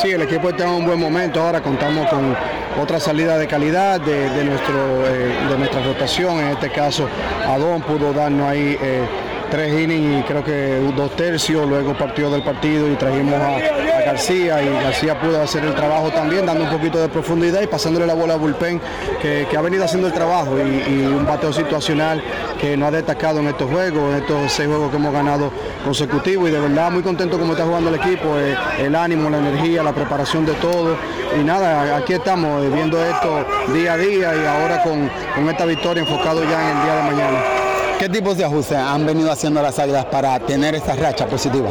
Sí, el equipo está en un buen momento. Ahora contamos con otra salida de calidad de, nuestro, eh, de nuestra rotación. En este caso, Adón pudo darnos ahí eh, tres innings y creo que dos tercios. Luego partió del partido y trajimos a, García y García pudo hacer el trabajo también, dando un poquito de profundidad y pasándole la bola a Bullpen, que, ha venido haciendo el trabajo y, un bateo situacional que no ha destacado en estos juegos, en estos seis juegos que hemos ganado consecutivos y de verdad muy contento como está jugando el equipo, eh, el ánimo, la energía, la preparación de todo y nada, aquí estamos eh, viendo esto día a día y ahora con, con esta victoria enfocado ya en el día de mañana. ¿Qué tipos de ajustes han venido haciendo las águilas para tener esta racha positiva?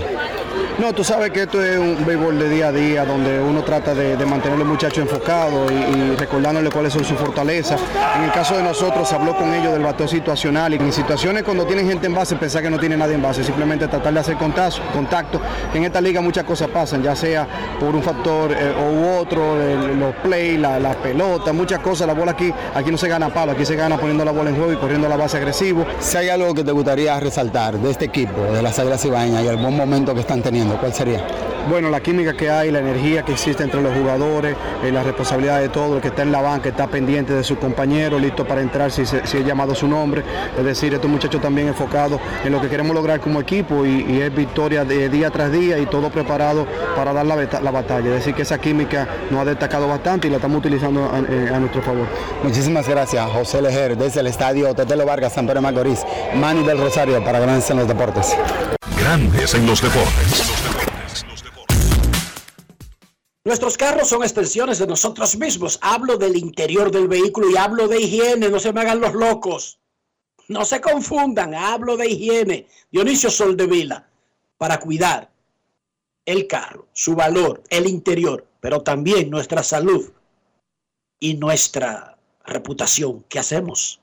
No, tú sabes que esto es un béisbol de día a día donde uno trata de, mantener al muchacho enfocado y, recordándole cuáles son sus fortalezas. En el caso de nosotros se habló con ellos del bateo situacional y en situaciones cuando tienen gente en base pensar que no tiene nadie en base, simplemente tratar de hacer contacto. contacto. En esta liga muchas cosas pasan, ya sea por un factor eh, u otro, los play, la, la, pelota, muchas cosas. La bola aquí, aquí no se gana palo, aquí se gana poniendo la bola en juego y corriendo la base agresivo. Si hay algo que te gustaría resaltar de este equipo, de las Águilas Ibaeñas y el buen momento que están teniendo, ¿Cuál sería? Bueno, la química que hay, la energía que existe entre los jugadores, eh, la responsabilidad de todo, el que está en la banca está pendiente de su compañero, listo para entrar si, se, si es llamado su nombre. Es decir, estos muchachos también enfocados en lo que queremos lograr como equipo y, es victoria de día tras día y todo preparado para dar la, la, batalla. Es decir, que esa química nos ha destacado bastante y la estamos utilizando a, eh, nuestro favor. Muchísimas gracias, José Lejer, desde el estadio Tetelo Vargas, San Pedro Macorís, Manny del Rosario para Grandes en los Deportes. Grandes en los Deportes. Nuestros carros son extensiones de nosotros mismos. Hablo del interior del vehículo y hablo de higiene. No se me hagan los locos. No se confundan. Hablo de higiene. Dionisio Soldevila. Para cuidar el carro, su valor, el interior, pero también nuestra salud y nuestra reputación. ¿Qué hacemos?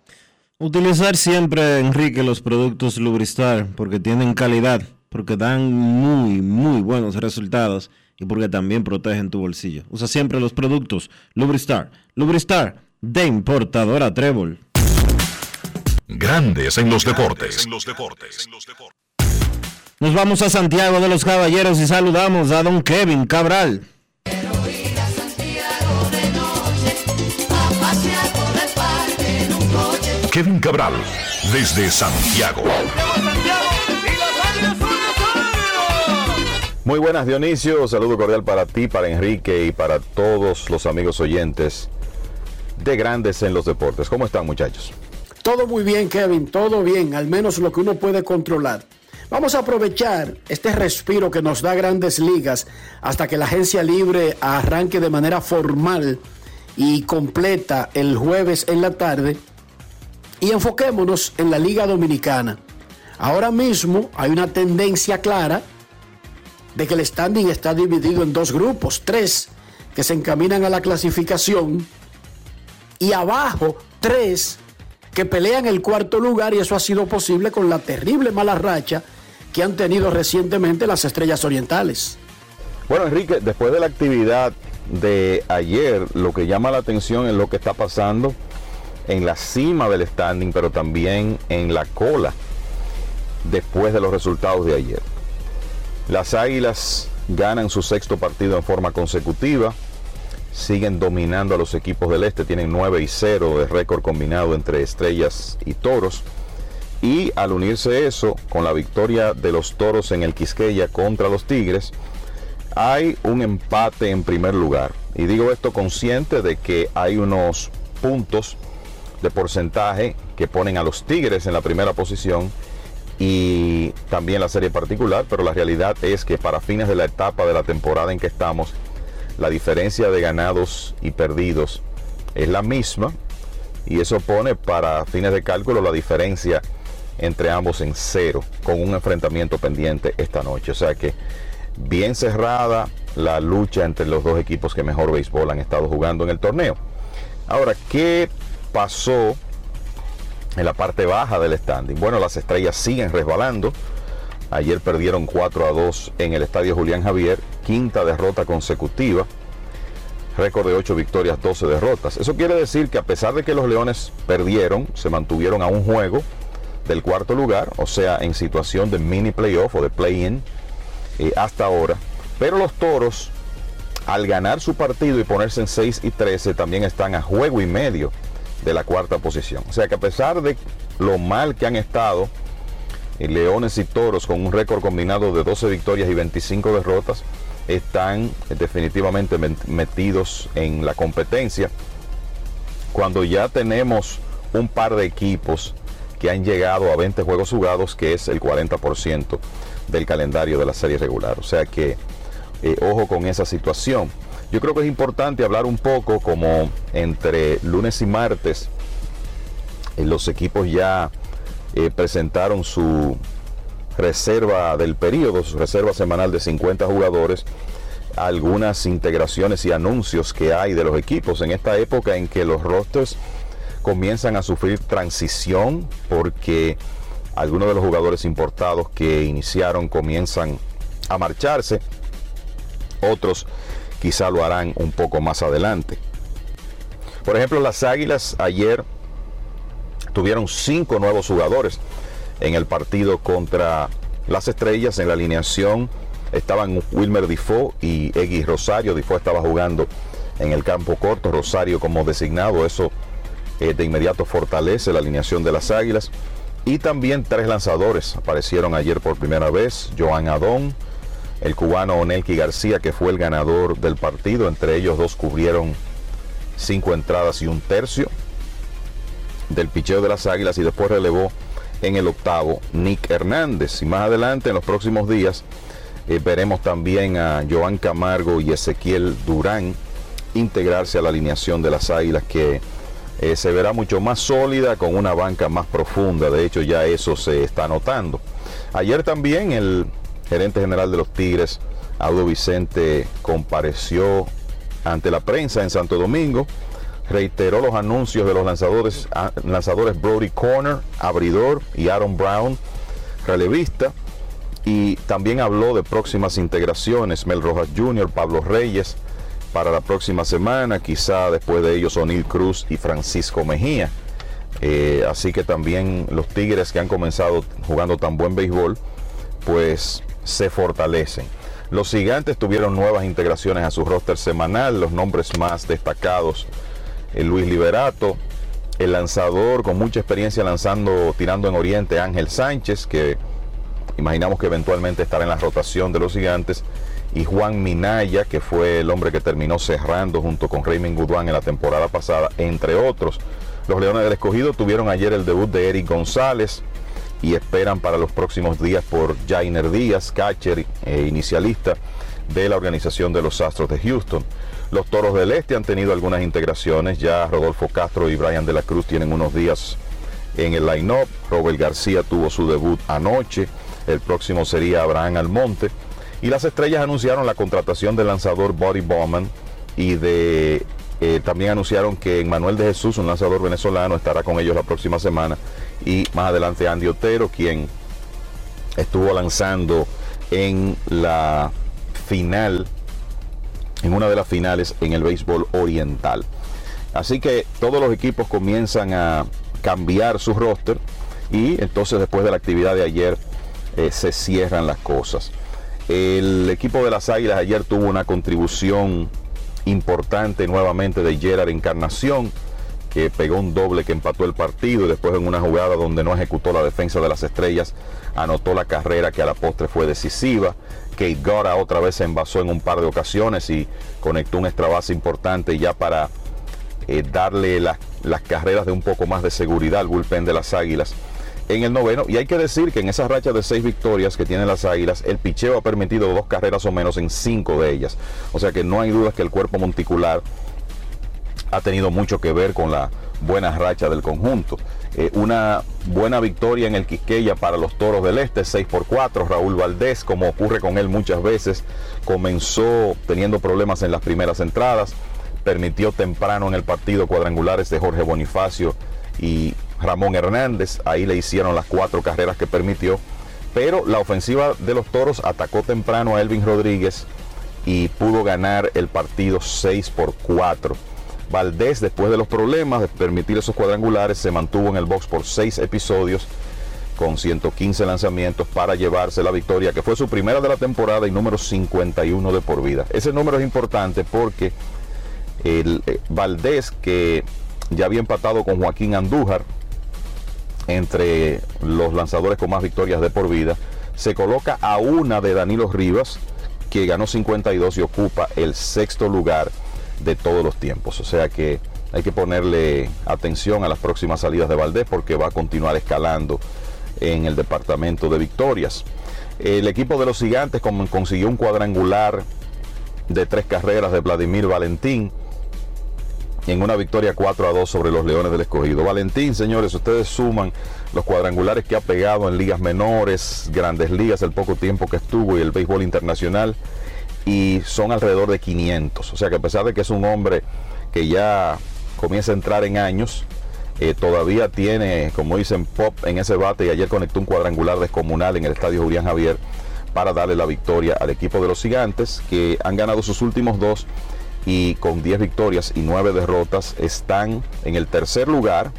Utilizar siempre, Enrique, los productos Lubristar porque tienen calidad, porque dan muy, muy buenos resultados y porque también protegen tu bolsillo. Usa siempre los productos Lubristar. Lubristar de importadora Trébol. Grandes en los deportes. Nos vamos a Santiago de los Caballeros y saludamos a don Kevin Cabral. Kevin Cabral, desde Santiago. Muy buenas Dionisio, saludo cordial para ti, para Enrique y para todos los amigos oyentes de Grandes en los Deportes. ¿Cómo están muchachos? Todo muy bien Kevin, todo bien, al menos lo que uno puede controlar. Vamos a aprovechar este respiro que nos da grandes ligas hasta que la agencia libre arranque de manera formal y completa el jueves en la tarde y enfoquémonos en la Liga Dominicana. Ahora mismo hay una tendencia clara de que el standing está dividido en dos grupos, tres que se encaminan a la clasificación y abajo tres que pelean el cuarto lugar y eso ha sido posible con la terrible mala racha que han tenido recientemente las estrellas orientales. Bueno, Enrique, después de la actividad de ayer, lo que llama la atención es lo que está pasando en la cima del standing, pero también en la cola después de los resultados de ayer. Las Águilas ganan su sexto partido en forma consecutiva, siguen dominando a los equipos del este, tienen 9 y 0 de récord combinado entre estrellas y toros. Y al unirse eso con la victoria de los toros en el Quisqueya contra los Tigres, hay un empate en primer lugar. Y digo esto consciente de que hay unos puntos de porcentaje que ponen a los Tigres en la primera posición y también la serie particular, pero la realidad es que para fines de la etapa de la temporada en que estamos, la diferencia de ganados y perdidos es la misma y eso pone para fines de cálculo la diferencia entre ambos en cero, con un enfrentamiento pendiente esta noche. O sea que bien cerrada la lucha entre los dos equipos que mejor béisbol han estado jugando en el torneo. Ahora, ¿qué pasó en la parte baja del standing? Bueno, las estrellas siguen resbalando. Ayer perdieron 4 a 2 en el estadio Julián Javier, quinta derrota consecutiva, récord de 8 victorias, 12 derrotas. Eso quiere decir que a pesar de que los Leones perdieron, se mantuvieron a un juego del cuarto lugar, o sea, en situación de mini playoff o de play-in eh, hasta ahora. Pero los Toros, al ganar su partido y ponerse en 6 y 13, también están a juego y medio de la cuarta posición. O sea que a pesar de lo mal que han estado, Leones y Toros con un récord combinado de 12 victorias y 25 derrotas están definitivamente metidos en la competencia. Cuando ya tenemos un par de equipos que han llegado a 20 juegos jugados, que es el 40% del calendario de la serie regular. O sea que eh, ojo con esa situación. Yo creo que es importante hablar un poco como entre lunes y martes eh, los equipos ya eh, presentaron su reserva del periodo, su reserva semanal de 50 jugadores, algunas integraciones y anuncios que hay de los equipos en esta época en que los rosters comienzan a sufrir transición porque algunos de los jugadores importados que iniciaron comienzan a marcharse, otros quizá lo harán un poco más adelante. Por ejemplo, las Águilas ayer tuvieron cinco nuevos jugadores en el partido contra las Estrellas. En la alineación estaban Wilmer Difo y Eggy Rosario. Difo estaba jugando en el campo corto, Rosario como designado. Eso eh, de inmediato fortalece la alineación de las Águilas. Y también tres lanzadores aparecieron ayer por primera vez. Joan Adón, el cubano Onelki García, que fue el ganador del partido. Entre ellos dos cubrieron cinco entradas y un tercio del picheo de las Águilas y después relevó en el octavo Nick Hernández. Y más adelante, en los próximos días, eh, veremos también a Joan Camargo y Ezequiel Durán integrarse a la alineación de las Águilas que eh, se verá mucho más sólida con una banca más profunda. De hecho, ya eso se está notando. Ayer también el gerente general de los Tigres, Audo Vicente, compareció ante la prensa en Santo Domingo reiteró los anuncios de los lanzadores, ah, lanzadores Brody Corner, abridor, y Aaron Brown, relevista. Y también habló de próximas integraciones, Mel Rojas Jr., Pablo Reyes, para la próxima semana, quizá después de ellos O'Neill Cruz y Francisco Mejía. Eh, así que también los Tigres que han comenzado jugando tan buen béisbol, pues se fortalecen. Los gigantes tuvieron nuevas integraciones a su roster semanal, los nombres más destacados el Luis Liberato, el lanzador con mucha experiencia lanzando, tirando en Oriente, Ángel Sánchez, que imaginamos que eventualmente estará en la rotación de los gigantes, y Juan Minaya, que fue el hombre que terminó cerrando junto con Raymond Goodwan en la temporada pasada, entre otros. Los Leones del Escogido tuvieron ayer el debut de Eric González y esperan para los próximos días por Jainer Díaz, catcher e inicialista de la organización de los Astros de Houston. Los Toros del Este han tenido algunas integraciones, ya Rodolfo Castro y Brian de la Cruz tienen unos días en el line-up, Robert García tuvo su debut anoche, el próximo sería Abraham Almonte, y las estrellas anunciaron la contratación del lanzador Body Bowman y de eh, también anunciaron que Manuel de Jesús, un lanzador venezolano, estará con ellos la próxima semana. Y más adelante Andy Otero, quien estuvo lanzando en la final en una de las finales en el béisbol oriental. Así que todos los equipos comienzan a cambiar su roster y entonces después de la actividad de ayer eh, se cierran las cosas. El equipo de las Águilas ayer tuvo una contribución importante nuevamente de Gerard Encarnación, que pegó un doble que empató el partido y después en una jugada donde no ejecutó la defensa de las estrellas, anotó la carrera que a la postre fue decisiva. Kate Gora otra vez se envasó en un par de ocasiones y conectó un extra base importante ya para eh, darle las carreras de un poco más de seguridad al bullpen de las Águilas en el noveno. Y hay que decir que en esa racha de seis victorias que tienen las Águilas, el picheo ha permitido dos carreras o menos en cinco de ellas. O sea que no hay duda que el cuerpo monticular ha tenido mucho que ver con la buena racha del conjunto. Eh, una buena victoria en el Quisqueya para los Toros del Este, 6 por 4. Raúl Valdés, como ocurre con él muchas veces, comenzó teniendo problemas en las primeras entradas, permitió temprano en el partido cuadrangulares de Jorge Bonifacio y Ramón Hernández, ahí le hicieron las cuatro carreras que permitió, pero la ofensiva de los Toros atacó temprano a Elvin Rodríguez y pudo ganar el partido 6 por 4. Valdés, después de los problemas de permitir esos cuadrangulares, se mantuvo en el box por seis episodios con 115 lanzamientos para llevarse la victoria, que fue su primera de la temporada y número 51 de por vida. Ese número es importante porque el eh, Valdés, que ya había empatado con Joaquín Andújar entre los lanzadores con más victorias de por vida, se coloca a una de Danilo Rivas, que ganó 52 y ocupa el sexto lugar de todos los tiempos. O sea que hay que ponerle atención a las próximas salidas de Valdés porque va a continuar escalando en el departamento de victorias. El equipo de los gigantes consiguió un cuadrangular de tres carreras de Vladimir Valentín en una victoria 4 a 2 sobre los Leones del Escogido. Valentín, señores, ustedes suman los cuadrangulares que ha pegado en ligas menores, grandes ligas, el poco tiempo que estuvo y el béisbol internacional y son alrededor de 500. O sea que a pesar de que es un hombre que ya comienza a entrar en años, eh, todavía tiene, como dicen, pop en ese bate y ayer conectó un cuadrangular descomunal en el estadio Julián Javier para darle la victoria al equipo de los gigantes que han ganado sus últimos dos y con 10 victorias y 9 derrotas están en el tercer lugar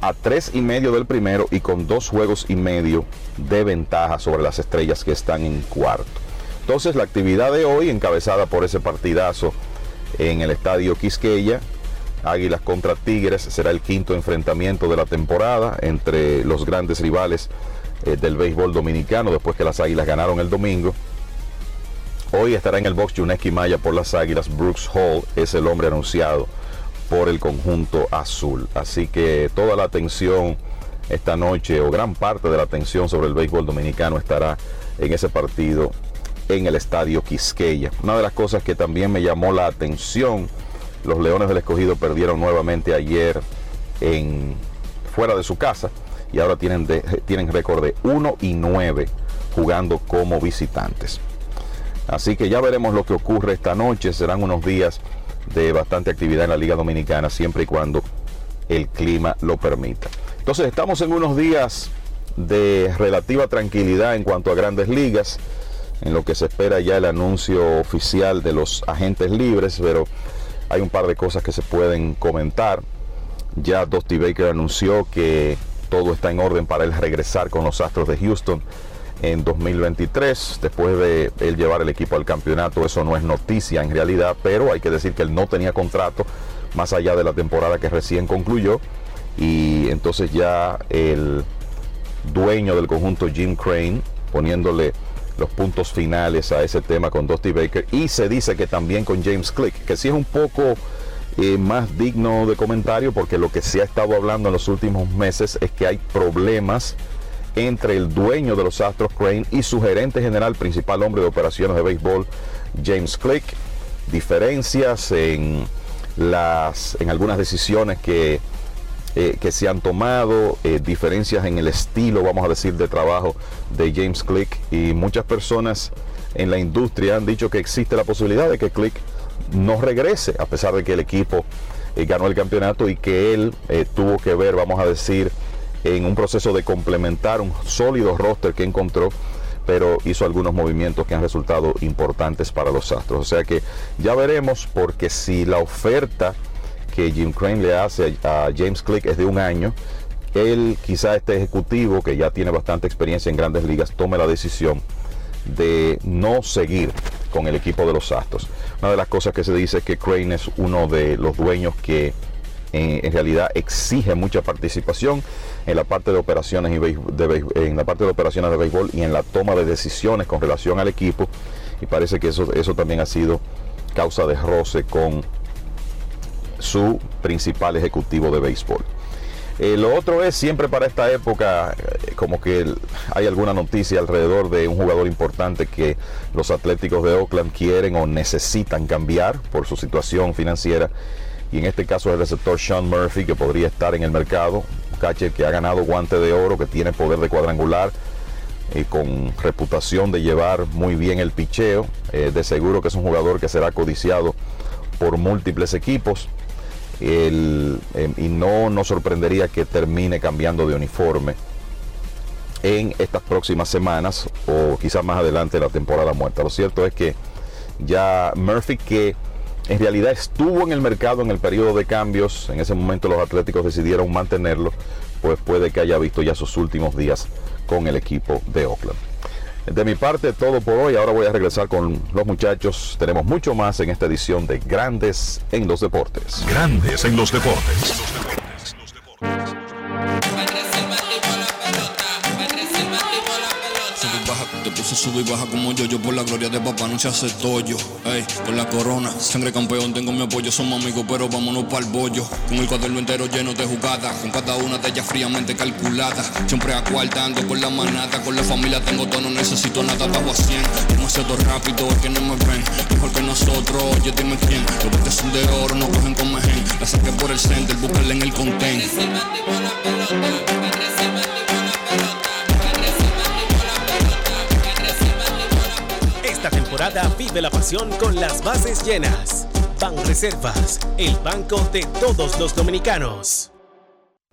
a tres y medio del primero y con dos juegos y medio de ventaja sobre las estrellas que están en cuarto. Entonces la actividad de hoy, encabezada por ese partidazo en el estadio Quisqueya, Águilas contra Tigres, será el quinto enfrentamiento de la temporada entre los grandes rivales eh, del béisbol dominicano después que las Águilas ganaron el domingo. Hoy estará en el box Yuneski Maya por las Águilas. Brooks Hall es el hombre anunciado por el conjunto azul. Así que toda la atención esta noche o gran parte de la atención sobre el béisbol dominicano estará en ese partido en el estadio Quisqueya. Una de las cosas que también me llamó la atención, los Leones del Escogido perdieron nuevamente ayer en, fuera de su casa y ahora tienen, tienen récord de 1 y 9 jugando como visitantes. Así que ya veremos lo que ocurre esta noche. Serán unos días de bastante actividad en la Liga Dominicana siempre y cuando el clima lo permita. Entonces estamos en unos días de relativa tranquilidad en cuanto a grandes ligas en lo que se espera ya el anuncio oficial de los agentes libres, pero hay un par de cosas que se pueden comentar. Ya Dusty Baker anunció que todo está en orden para él regresar con los Astros de Houston en 2023, después de él llevar el equipo al campeonato. Eso no es noticia en realidad, pero hay que decir que él no tenía contrato más allá de la temporada que recién concluyó. Y entonces ya el dueño del conjunto Jim Crane poniéndole los puntos finales a ese tema con Dusty Baker. Y se dice que también con James Click, que sí es un poco eh, más digno de comentario porque lo que se ha estado hablando en los últimos meses es que hay problemas entre el dueño de los Astros Crane y su gerente general, principal hombre de operaciones de béisbol, James Click, diferencias en las en algunas decisiones que eh, que se han tomado, eh, diferencias en el estilo, vamos a decir, de trabajo de James Click y muchas personas en la industria han dicho que existe la posibilidad de que Click no regrese, a pesar de que el equipo eh, ganó el campeonato y que él tuvo que ver, vamos a decir, en un proceso de complementar un sólido roster que encontró pero hizo algunos movimientos que han resultado importantes para los Astros. O sea que ya veremos porque si la oferta que Jim Crane le hace a James Click es de un año, él quizá este ejecutivo que ya tiene bastante experiencia en grandes ligas tome la decisión de no seguir con el equipo de los Astros. Una de las cosas que se dice es que Crane es uno de los dueños que en, realidad exige mucha participación en la parte de operaciones y de, en la parte de operaciones de béisbol y en la toma de decisiones con relación al equipo y parece que eso, eso también ha sido causa de roce con su principal ejecutivo de béisbol. Eh, lo otro es siempre para esta época, eh, como que hay alguna noticia alrededor de un jugador importante que los Atléticos de Oakland quieren o necesitan cambiar por su situación financiera. y en este caso el receptor Sean Murphy que podría estar en el mercado, un catcher que ha ganado guante de oro, que tiene poder de cuadrangular y con reputación de llevar muy bien el picheo, eh, de seguro que es un jugador que será codiciado por múltiples equipos el, eh, y no nos sorprendería que termine cambiando de uniforme en estas próximas semanas o quizás más adelante la temporada muerta. Lo cierto es que ya Murphy que en realidad estuvo en el mercado en el periodo de cambios, en ese momento los Atléticos decidieron mantenerlo, pues puede que haya visto ya sus últimos días con el equipo de Oakland. De mi parte, todo por hoy. Ahora voy a regresar con los muchachos. Tenemos mucho más en esta edición de Grandes en los Deportes. Grandes en los Deportes. Te puse sube y baja como yo, yo por la gloria de papá no se hace tollo. Ey, con la corona, sangre campeón, tengo mi apoyo, somos amigos, pero vámonos para el bollo. Con el cuaderno entero lleno de jugadas, con cada una de ellas fríamente calculada. Siempre acuartando con la manata, con la familia tengo todo, no necesito nada, bajo a 100. Demasiado rápido, es que no me ven, mejor que nosotros, oye, dime quién. Los botes son de oro, no cogen con mejen. La saqué por el center, búscala en el content. Vive la pasión con las bases llenas. Ban Reservas, el banco de todos los dominicanos.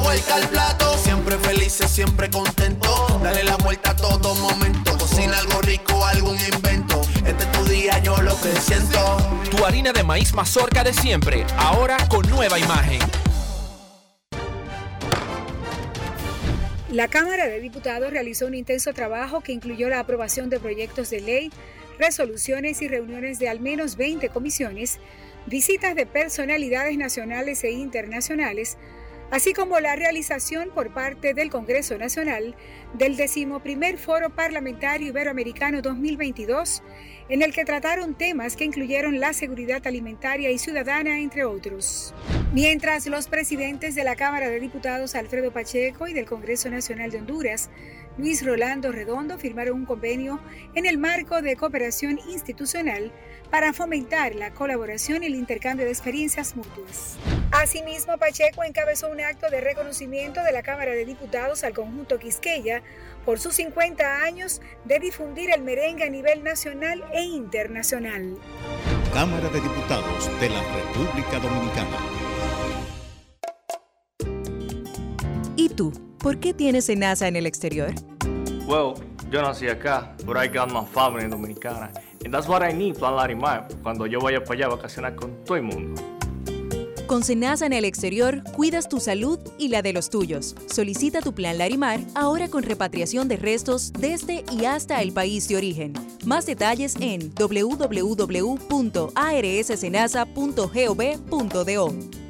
La vuelta al plato, siempre felices, siempre contento. Dale la vuelta a todo momento. Cocina algo rico, algún invento. Este es tu día, yo lo que siento. Tu harina de maíz mazorca de siempre, ahora con nueva imagen. La Cámara de Diputados realizó un intenso trabajo que incluyó la aprobación de proyectos de ley, resoluciones y reuniones de al menos 20 comisiones, visitas de personalidades nacionales e internacionales, así como la realización por parte del Congreso Nacional del decimoprimer Foro Parlamentario Iberoamericano 2022, en el que trataron temas que incluyeron la seguridad alimentaria y ciudadana, entre otros. Mientras los presidentes de la Cámara de Diputados Alfredo Pacheco y del Congreso Nacional de Honduras, Luis Rolando Redondo, firmaron un convenio en el marco de cooperación institucional para fomentar la colaboración y el intercambio de experiencias mutuas. Asimismo, Pacheco encabezó un acto de reconocimiento de la Cámara de Diputados al conjunto Quisqueya por sus 50 años de difundir el merengue a nivel nacional e internacional. Cámara de Diputados de la República Dominicana. ¿Y tú? ¿Por qué tienes enaza en el exterior? Well, yo nací acá, but I got my family dominicana. And that's what I need, Plan Larimar, cuando yo vaya para allá a vacacionar con todo el mundo. Con Senasa en el exterior, cuidas tu salud y la de los tuyos. Solicita tu plan Larimar ahora con repatriación de restos desde y hasta el país de origen. Más detalles en www.arssenasa.gov.do.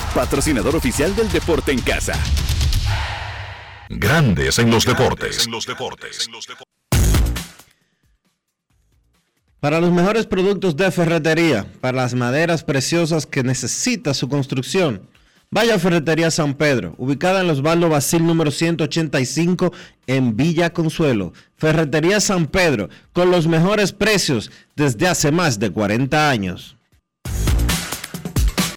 patrocinador oficial del deporte en casa. Grandes en los deportes. Para los mejores productos de ferretería, para las maderas preciosas que necesita su construcción, vaya a Ferretería San Pedro, ubicada en los Osvaldo Basil número 185 en Villa Consuelo. Ferretería San Pedro, con los mejores precios desde hace más de 40 años.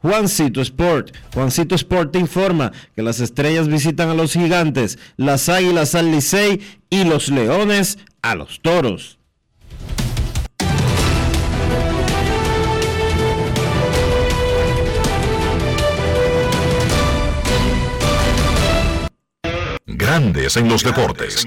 Juancito Sport. Juancito Sport te informa que las estrellas visitan a los gigantes, las águilas al Licey y los leones a los toros. Grandes en los deportes.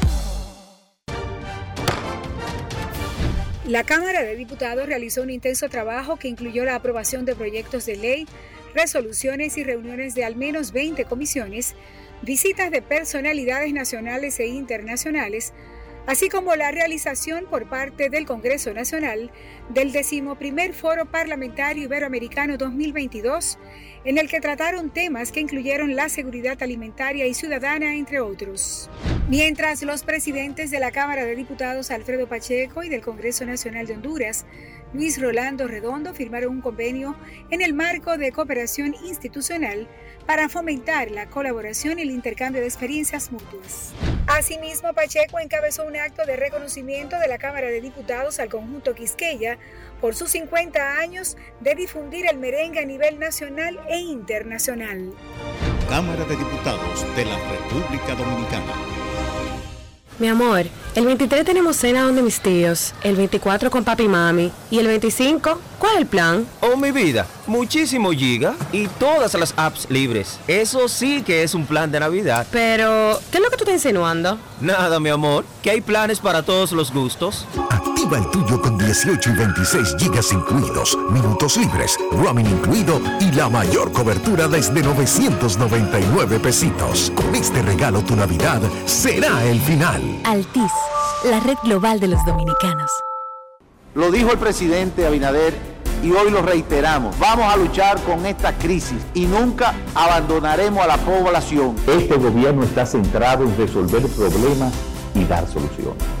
La Cámara de Diputados realizó un intenso trabajo que incluyó la aprobación de proyectos de ley, resoluciones y reuniones de al menos 20 comisiones, visitas de personalidades nacionales e internacionales, así como la realización por parte del Congreso Nacional del decimoprimer Foro Parlamentario Iberoamericano 2022, en el que trataron temas que incluyeron la seguridad alimentaria y ciudadana, entre otros. Mientras los presidentes de la Cámara de Diputados Alfredo Pacheco y del Congreso Nacional de Honduras Luis Rolando Redondo firmaron un convenio en el marco de cooperación institucional para fomentar la colaboración y el intercambio de experiencias mutuas. Asimismo, Pacheco encabezó un acto de reconocimiento de la Cámara de Diputados al conjunto Quisqueya por sus 50 años de difundir el merengue a nivel nacional e internacional. Cámara de Diputados de la República Dominicana. Mi amor, el 23 tenemos cena donde mis tíos, el 24 con papi y mami y el 25, ¿cuál es el plan? Oh, mi vida, muchísimo giga y todas las apps libres. Eso sí que es un plan de Navidad. Pero, ¿qué es lo que tú estás insinuando? Nada, mi amor, que hay planes para todos los gustos. Activa el tuyo con 18 y 26 gigas incluidos, minutos libres, roaming incluido y la mayor cobertura desde 999 pesitos. Con este regalo tu Navidad será el final. Altis, la red global de los dominicanos. Lo dijo el presidente Abinader y hoy lo reiteramos. Vamos a luchar con esta crisis y nunca abandonaremos a la población. Este gobierno está centrado en resolver problemas y dar soluciones.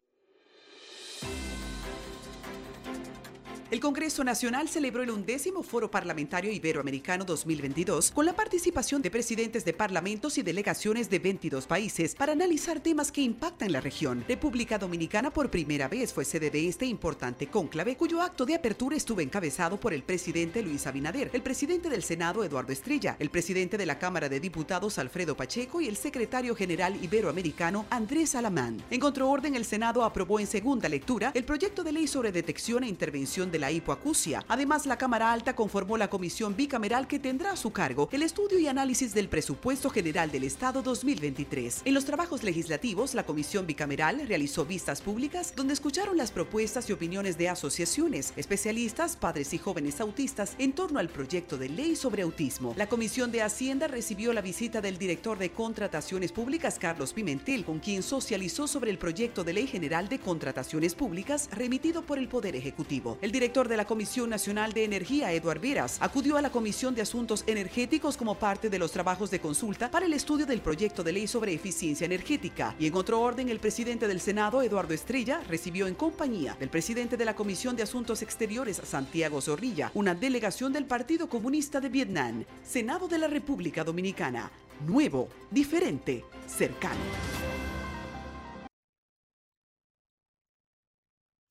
El Congreso Nacional celebró el undécimo Foro Parlamentario Iberoamericano 2022 con la participación de presidentes de parlamentos y delegaciones de 22 países para analizar temas que impactan la región. República Dominicana por primera vez fue sede de este importante cónclave, cuyo acto de apertura estuvo encabezado por el presidente Luis Abinader, el presidente del Senado Eduardo Estrella, el presidente de la Cámara de Diputados Alfredo Pacheco y el secretario general iberoamericano Andrés Alamán. En contraorden, el Senado aprobó en segunda lectura el proyecto de ley sobre detección e intervención de la hipoacusia. Además, la Cámara Alta conformó la comisión bicameral que tendrá a su cargo el estudio y análisis del presupuesto general del Estado 2023. En los trabajos legislativos, la comisión bicameral realizó vistas públicas donde escucharon las propuestas y opiniones de asociaciones, especialistas, padres y jóvenes autistas en torno al proyecto de ley sobre autismo. La Comisión de Hacienda recibió la visita del director de Contrataciones Públicas, Carlos Pimentel, con quien socializó sobre el proyecto de ley general de contrataciones públicas remitido por el Poder Ejecutivo. El director de la Comisión Nacional de Energía, Eduard Veras, acudió a la Comisión de Asuntos Energéticos como parte de los trabajos de consulta para el estudio del proyecto de ley sobre eficiencia energética. Y en otro orden, el presidente del Senado, Eduardo Estrella, recibió en compañía del presidente de la Comisión de Asuntos Exteriores, Santiago Zorrilla, una delegación del Partido Comunista de Vietnam, Senado de la República Dominicana. Nuevo, diferente, cercano.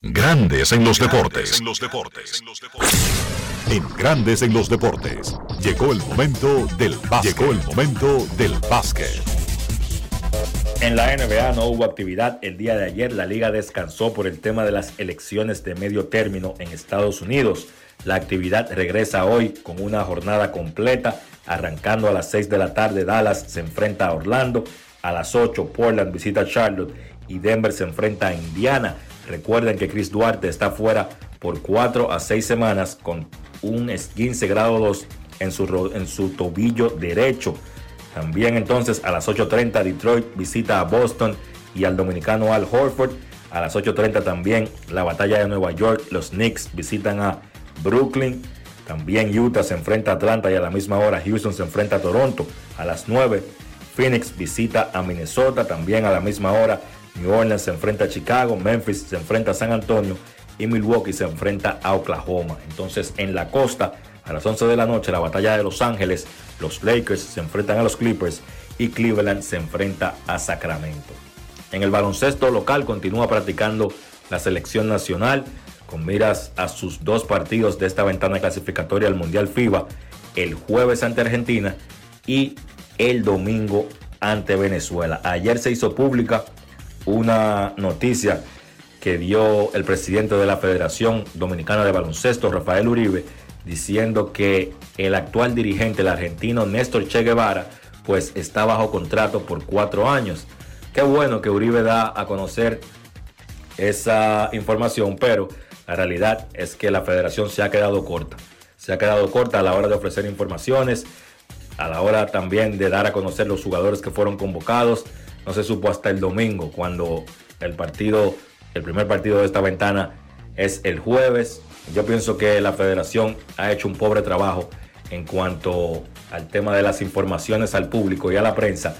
Grandes en los deportes. En Grandes en los deportes. Llegó el momento del básquet. Llegó el momento del básquet. En la NBA no hubo actividad el día de ayer. La liga descansó por el tema de las elecciones de medio término en Estados Unidos. La actividad regresa hoy con una jornada completa. Arrancando a las 6 de la tarde, Dallas se enfrenta a Orlando. A las 8, Portland visita a Charlotte y Denver se enfrenta a Indiana. Recuerden que Chris Duarte está fuera por 4 a 6 semanas con un esguince grado 2 en su, en su tobillo derecho. También entonces a las 8.30 Detroit visita a Boston y al dominicano Al Horford. A las 8.30 también la batalla de Nueva York. Los Knicks visitan a Brooklyn. También Utah se enfrenta a Atlanta y a la misma hora Houston se enfrenta a Toronto. A las 9 Phoenix visita a Minnesota. También a la misma hora New Orleans se enfrenta a Chicago, Memphis se enfrenta a San Antonio y Milwaukee se enfrenta a Oklahoma. Entonces en la costa, a las 11 de la noche, la batalla de Los Ángeles, los Lakers se enfrentan a los Clippers y Cleveland se enfrenta a Sacramento. En el baloncesto local continúa practicando la selección nacional con miras a sus dos partidos de esta ventana clasificatoria al Mundial FIBA, el jueves ante Argentina y el domingo ante Venezuela. Ayer se hizo pública una noticia que dio el presidente de la Federación Dominicana de Baloncesto, Rafael Uribe, diciendo que el actual dirigente, el argentino Néstor Che Guevara, pues está bajo contrato por cuatro años. Qué bueno que Uribe da a conocer esa información, pero la realidad es que la federación se ha quedado corta. Se ha quedado corta a la hora de ofrecer informaciones, a la hora también de dar a conocer los jugadores que fueron convocados no se supo hasta el domingo, cuando el partido, el primer partido de esta ventana es el jueves. Yo pienso que la federación ha hecho un pobre trabajo en cuanto al tema de las informaciones al público y a la prensa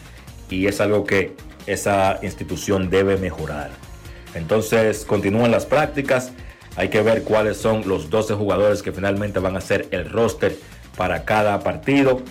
y es algo que esa institución debe mejorar. Entonces continúan las prácticas, hay que ver cuáles son los 12 jugadores que finalmente van a ser el roster para cada partido.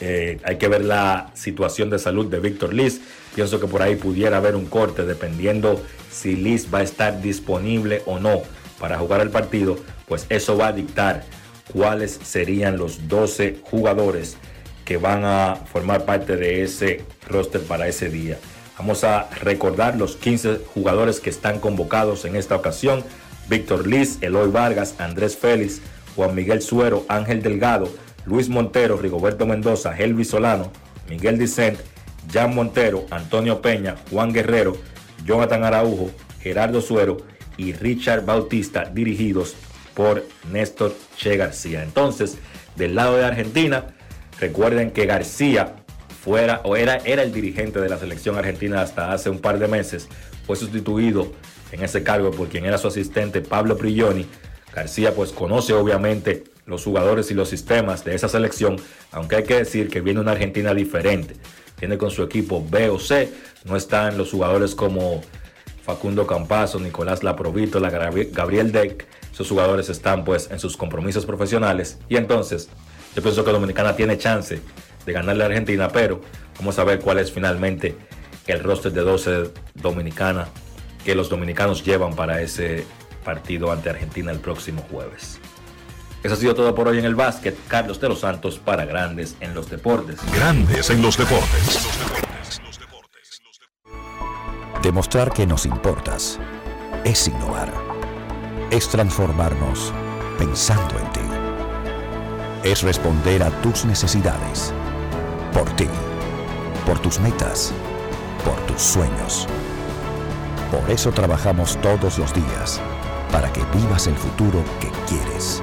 Eh, hay que ver la situación de salud de Víctor Liz. Pienso que por ahí pudiera haber un corte dependiendo si Liz va a estar disponible o no para jugar el partido. Pues eso va a dictar cuáles serían los 12 jugadores que van a formar parte de ese roster para ese día. Vamos a recordar los 15 jugadores que están convocados en esta ocasión. Víctor Liz, Eloy Vargas, Andrés Félix, Juan Miguel Suero, Ángel Delgado, Luis Montero, Rigoberto Mendoza, Helvis Solano, Miguel Dicent, Jan Montero, Antonio Peña, Juan Guerrero, Jonathan Araujo, Gerardo Suero y Richard Bautista, dirigidos por Néstor Che García. Entonces, del lado de Argentina, recuerden que García fuera o era, era el dirigente de la selección argentina hasta hace un par de meses. Fue sustituido en ese cargo por quien era su asistente Pablo Prigioni. García pues conoce obviamente los jugadores y los sistemas de esa selección, aunque hay que decir que viene una Argentina diferente. Tiene con su equipo B o C, no están los jugadores como Facundo Campazo, Nicolás Laprovito, Gabriel Deck. Esos jugadores están pues en sus compromisos profesionales y entonces yo pienso que Dominicana tiene chance de ganarle a Argentina, pero vamos a ver cuál es finalmente el roster de 12 dominicana que los dominicanos llevan para ese partido ante Argentina el próximo jueves. Eso ha sido todo por hoy en el básquet. Carlos de los Santos para Grandes en los Deportes. Grandes en los Deportes. Demostrar que nos importas es innovar. Es transformarnos pensando en ti. Es responder a tus necesidades. Por ti. Por tus metas. Por tus sueños. Por eso trabajamos todos los días. Para que vivas el futuro que quieres.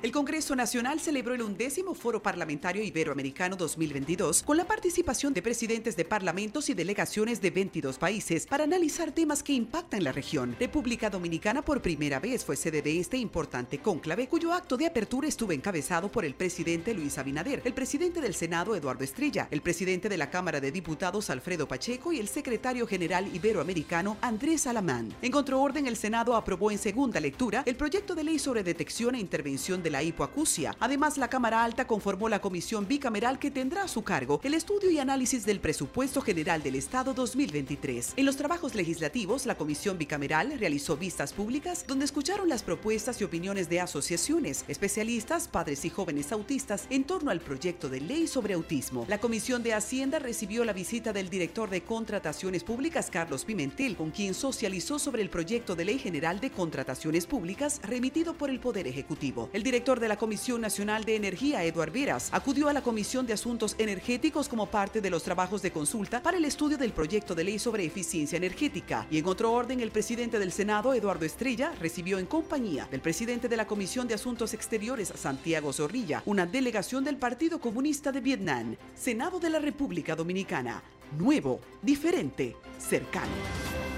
El Congreso Nacional celebró el undécimo Foro Parlamentario Iberoamericano 2022 con la participación de presidentes de parlamentos y delegaciones de 22 países para analizar temas que impactan la región. República Dominicana por primera vez fue sede de este importante cónclave, cuyo acto de apertura estuvo encabezado por el presidente Luis Abinader, el presidente del Senado Eduardo Estrella, el presidente de la Cámara de Diputados Alfredo Pacheco y el secretario general iberoamericano Andrés Alamán. En contraorden, el Senado aprobó en segunda lectura el proyecto de ley sobre detección e intervención de la hipoacusia. Además, la Cámara Alta conformó la comisión bicameral que tendrá a su cargo el estudio y análisis del presupuesto general del Estado 2023. En los trabajos legislativos, la comisión bicameral realizó vistas públicas donde escucharon las propuestas y opiniones de asociaciones, especialistas, padres y jóvenes autistas en torno al proyecto de ley sobre autismo. La Comisión de Hacienda recibió la visita del director de Contrataciones Públicas, Carlos Pimentel, con quien socializó sobre el proyecto de ley general de contrataciones públicas remitido por el Poder Ejecutivo. El director de la Comisión Nacional de Energía, Eduard Veras, acudió a la Comisión de Asuntos Energéticos como parte de los trabajos de consulta para el estudio del proyecto de ley sobre eficiencia energética. Y en otro orden, el presidente del Senado, Eduardo Estrella, recibió en compañía del presidente de la Comisión de Asuntos Exteriores, Santiago Zorrilla, una delegación del Partido Comunista de Vietnam, Senado de la República Dominicana. Nuevo, diferente, cercano.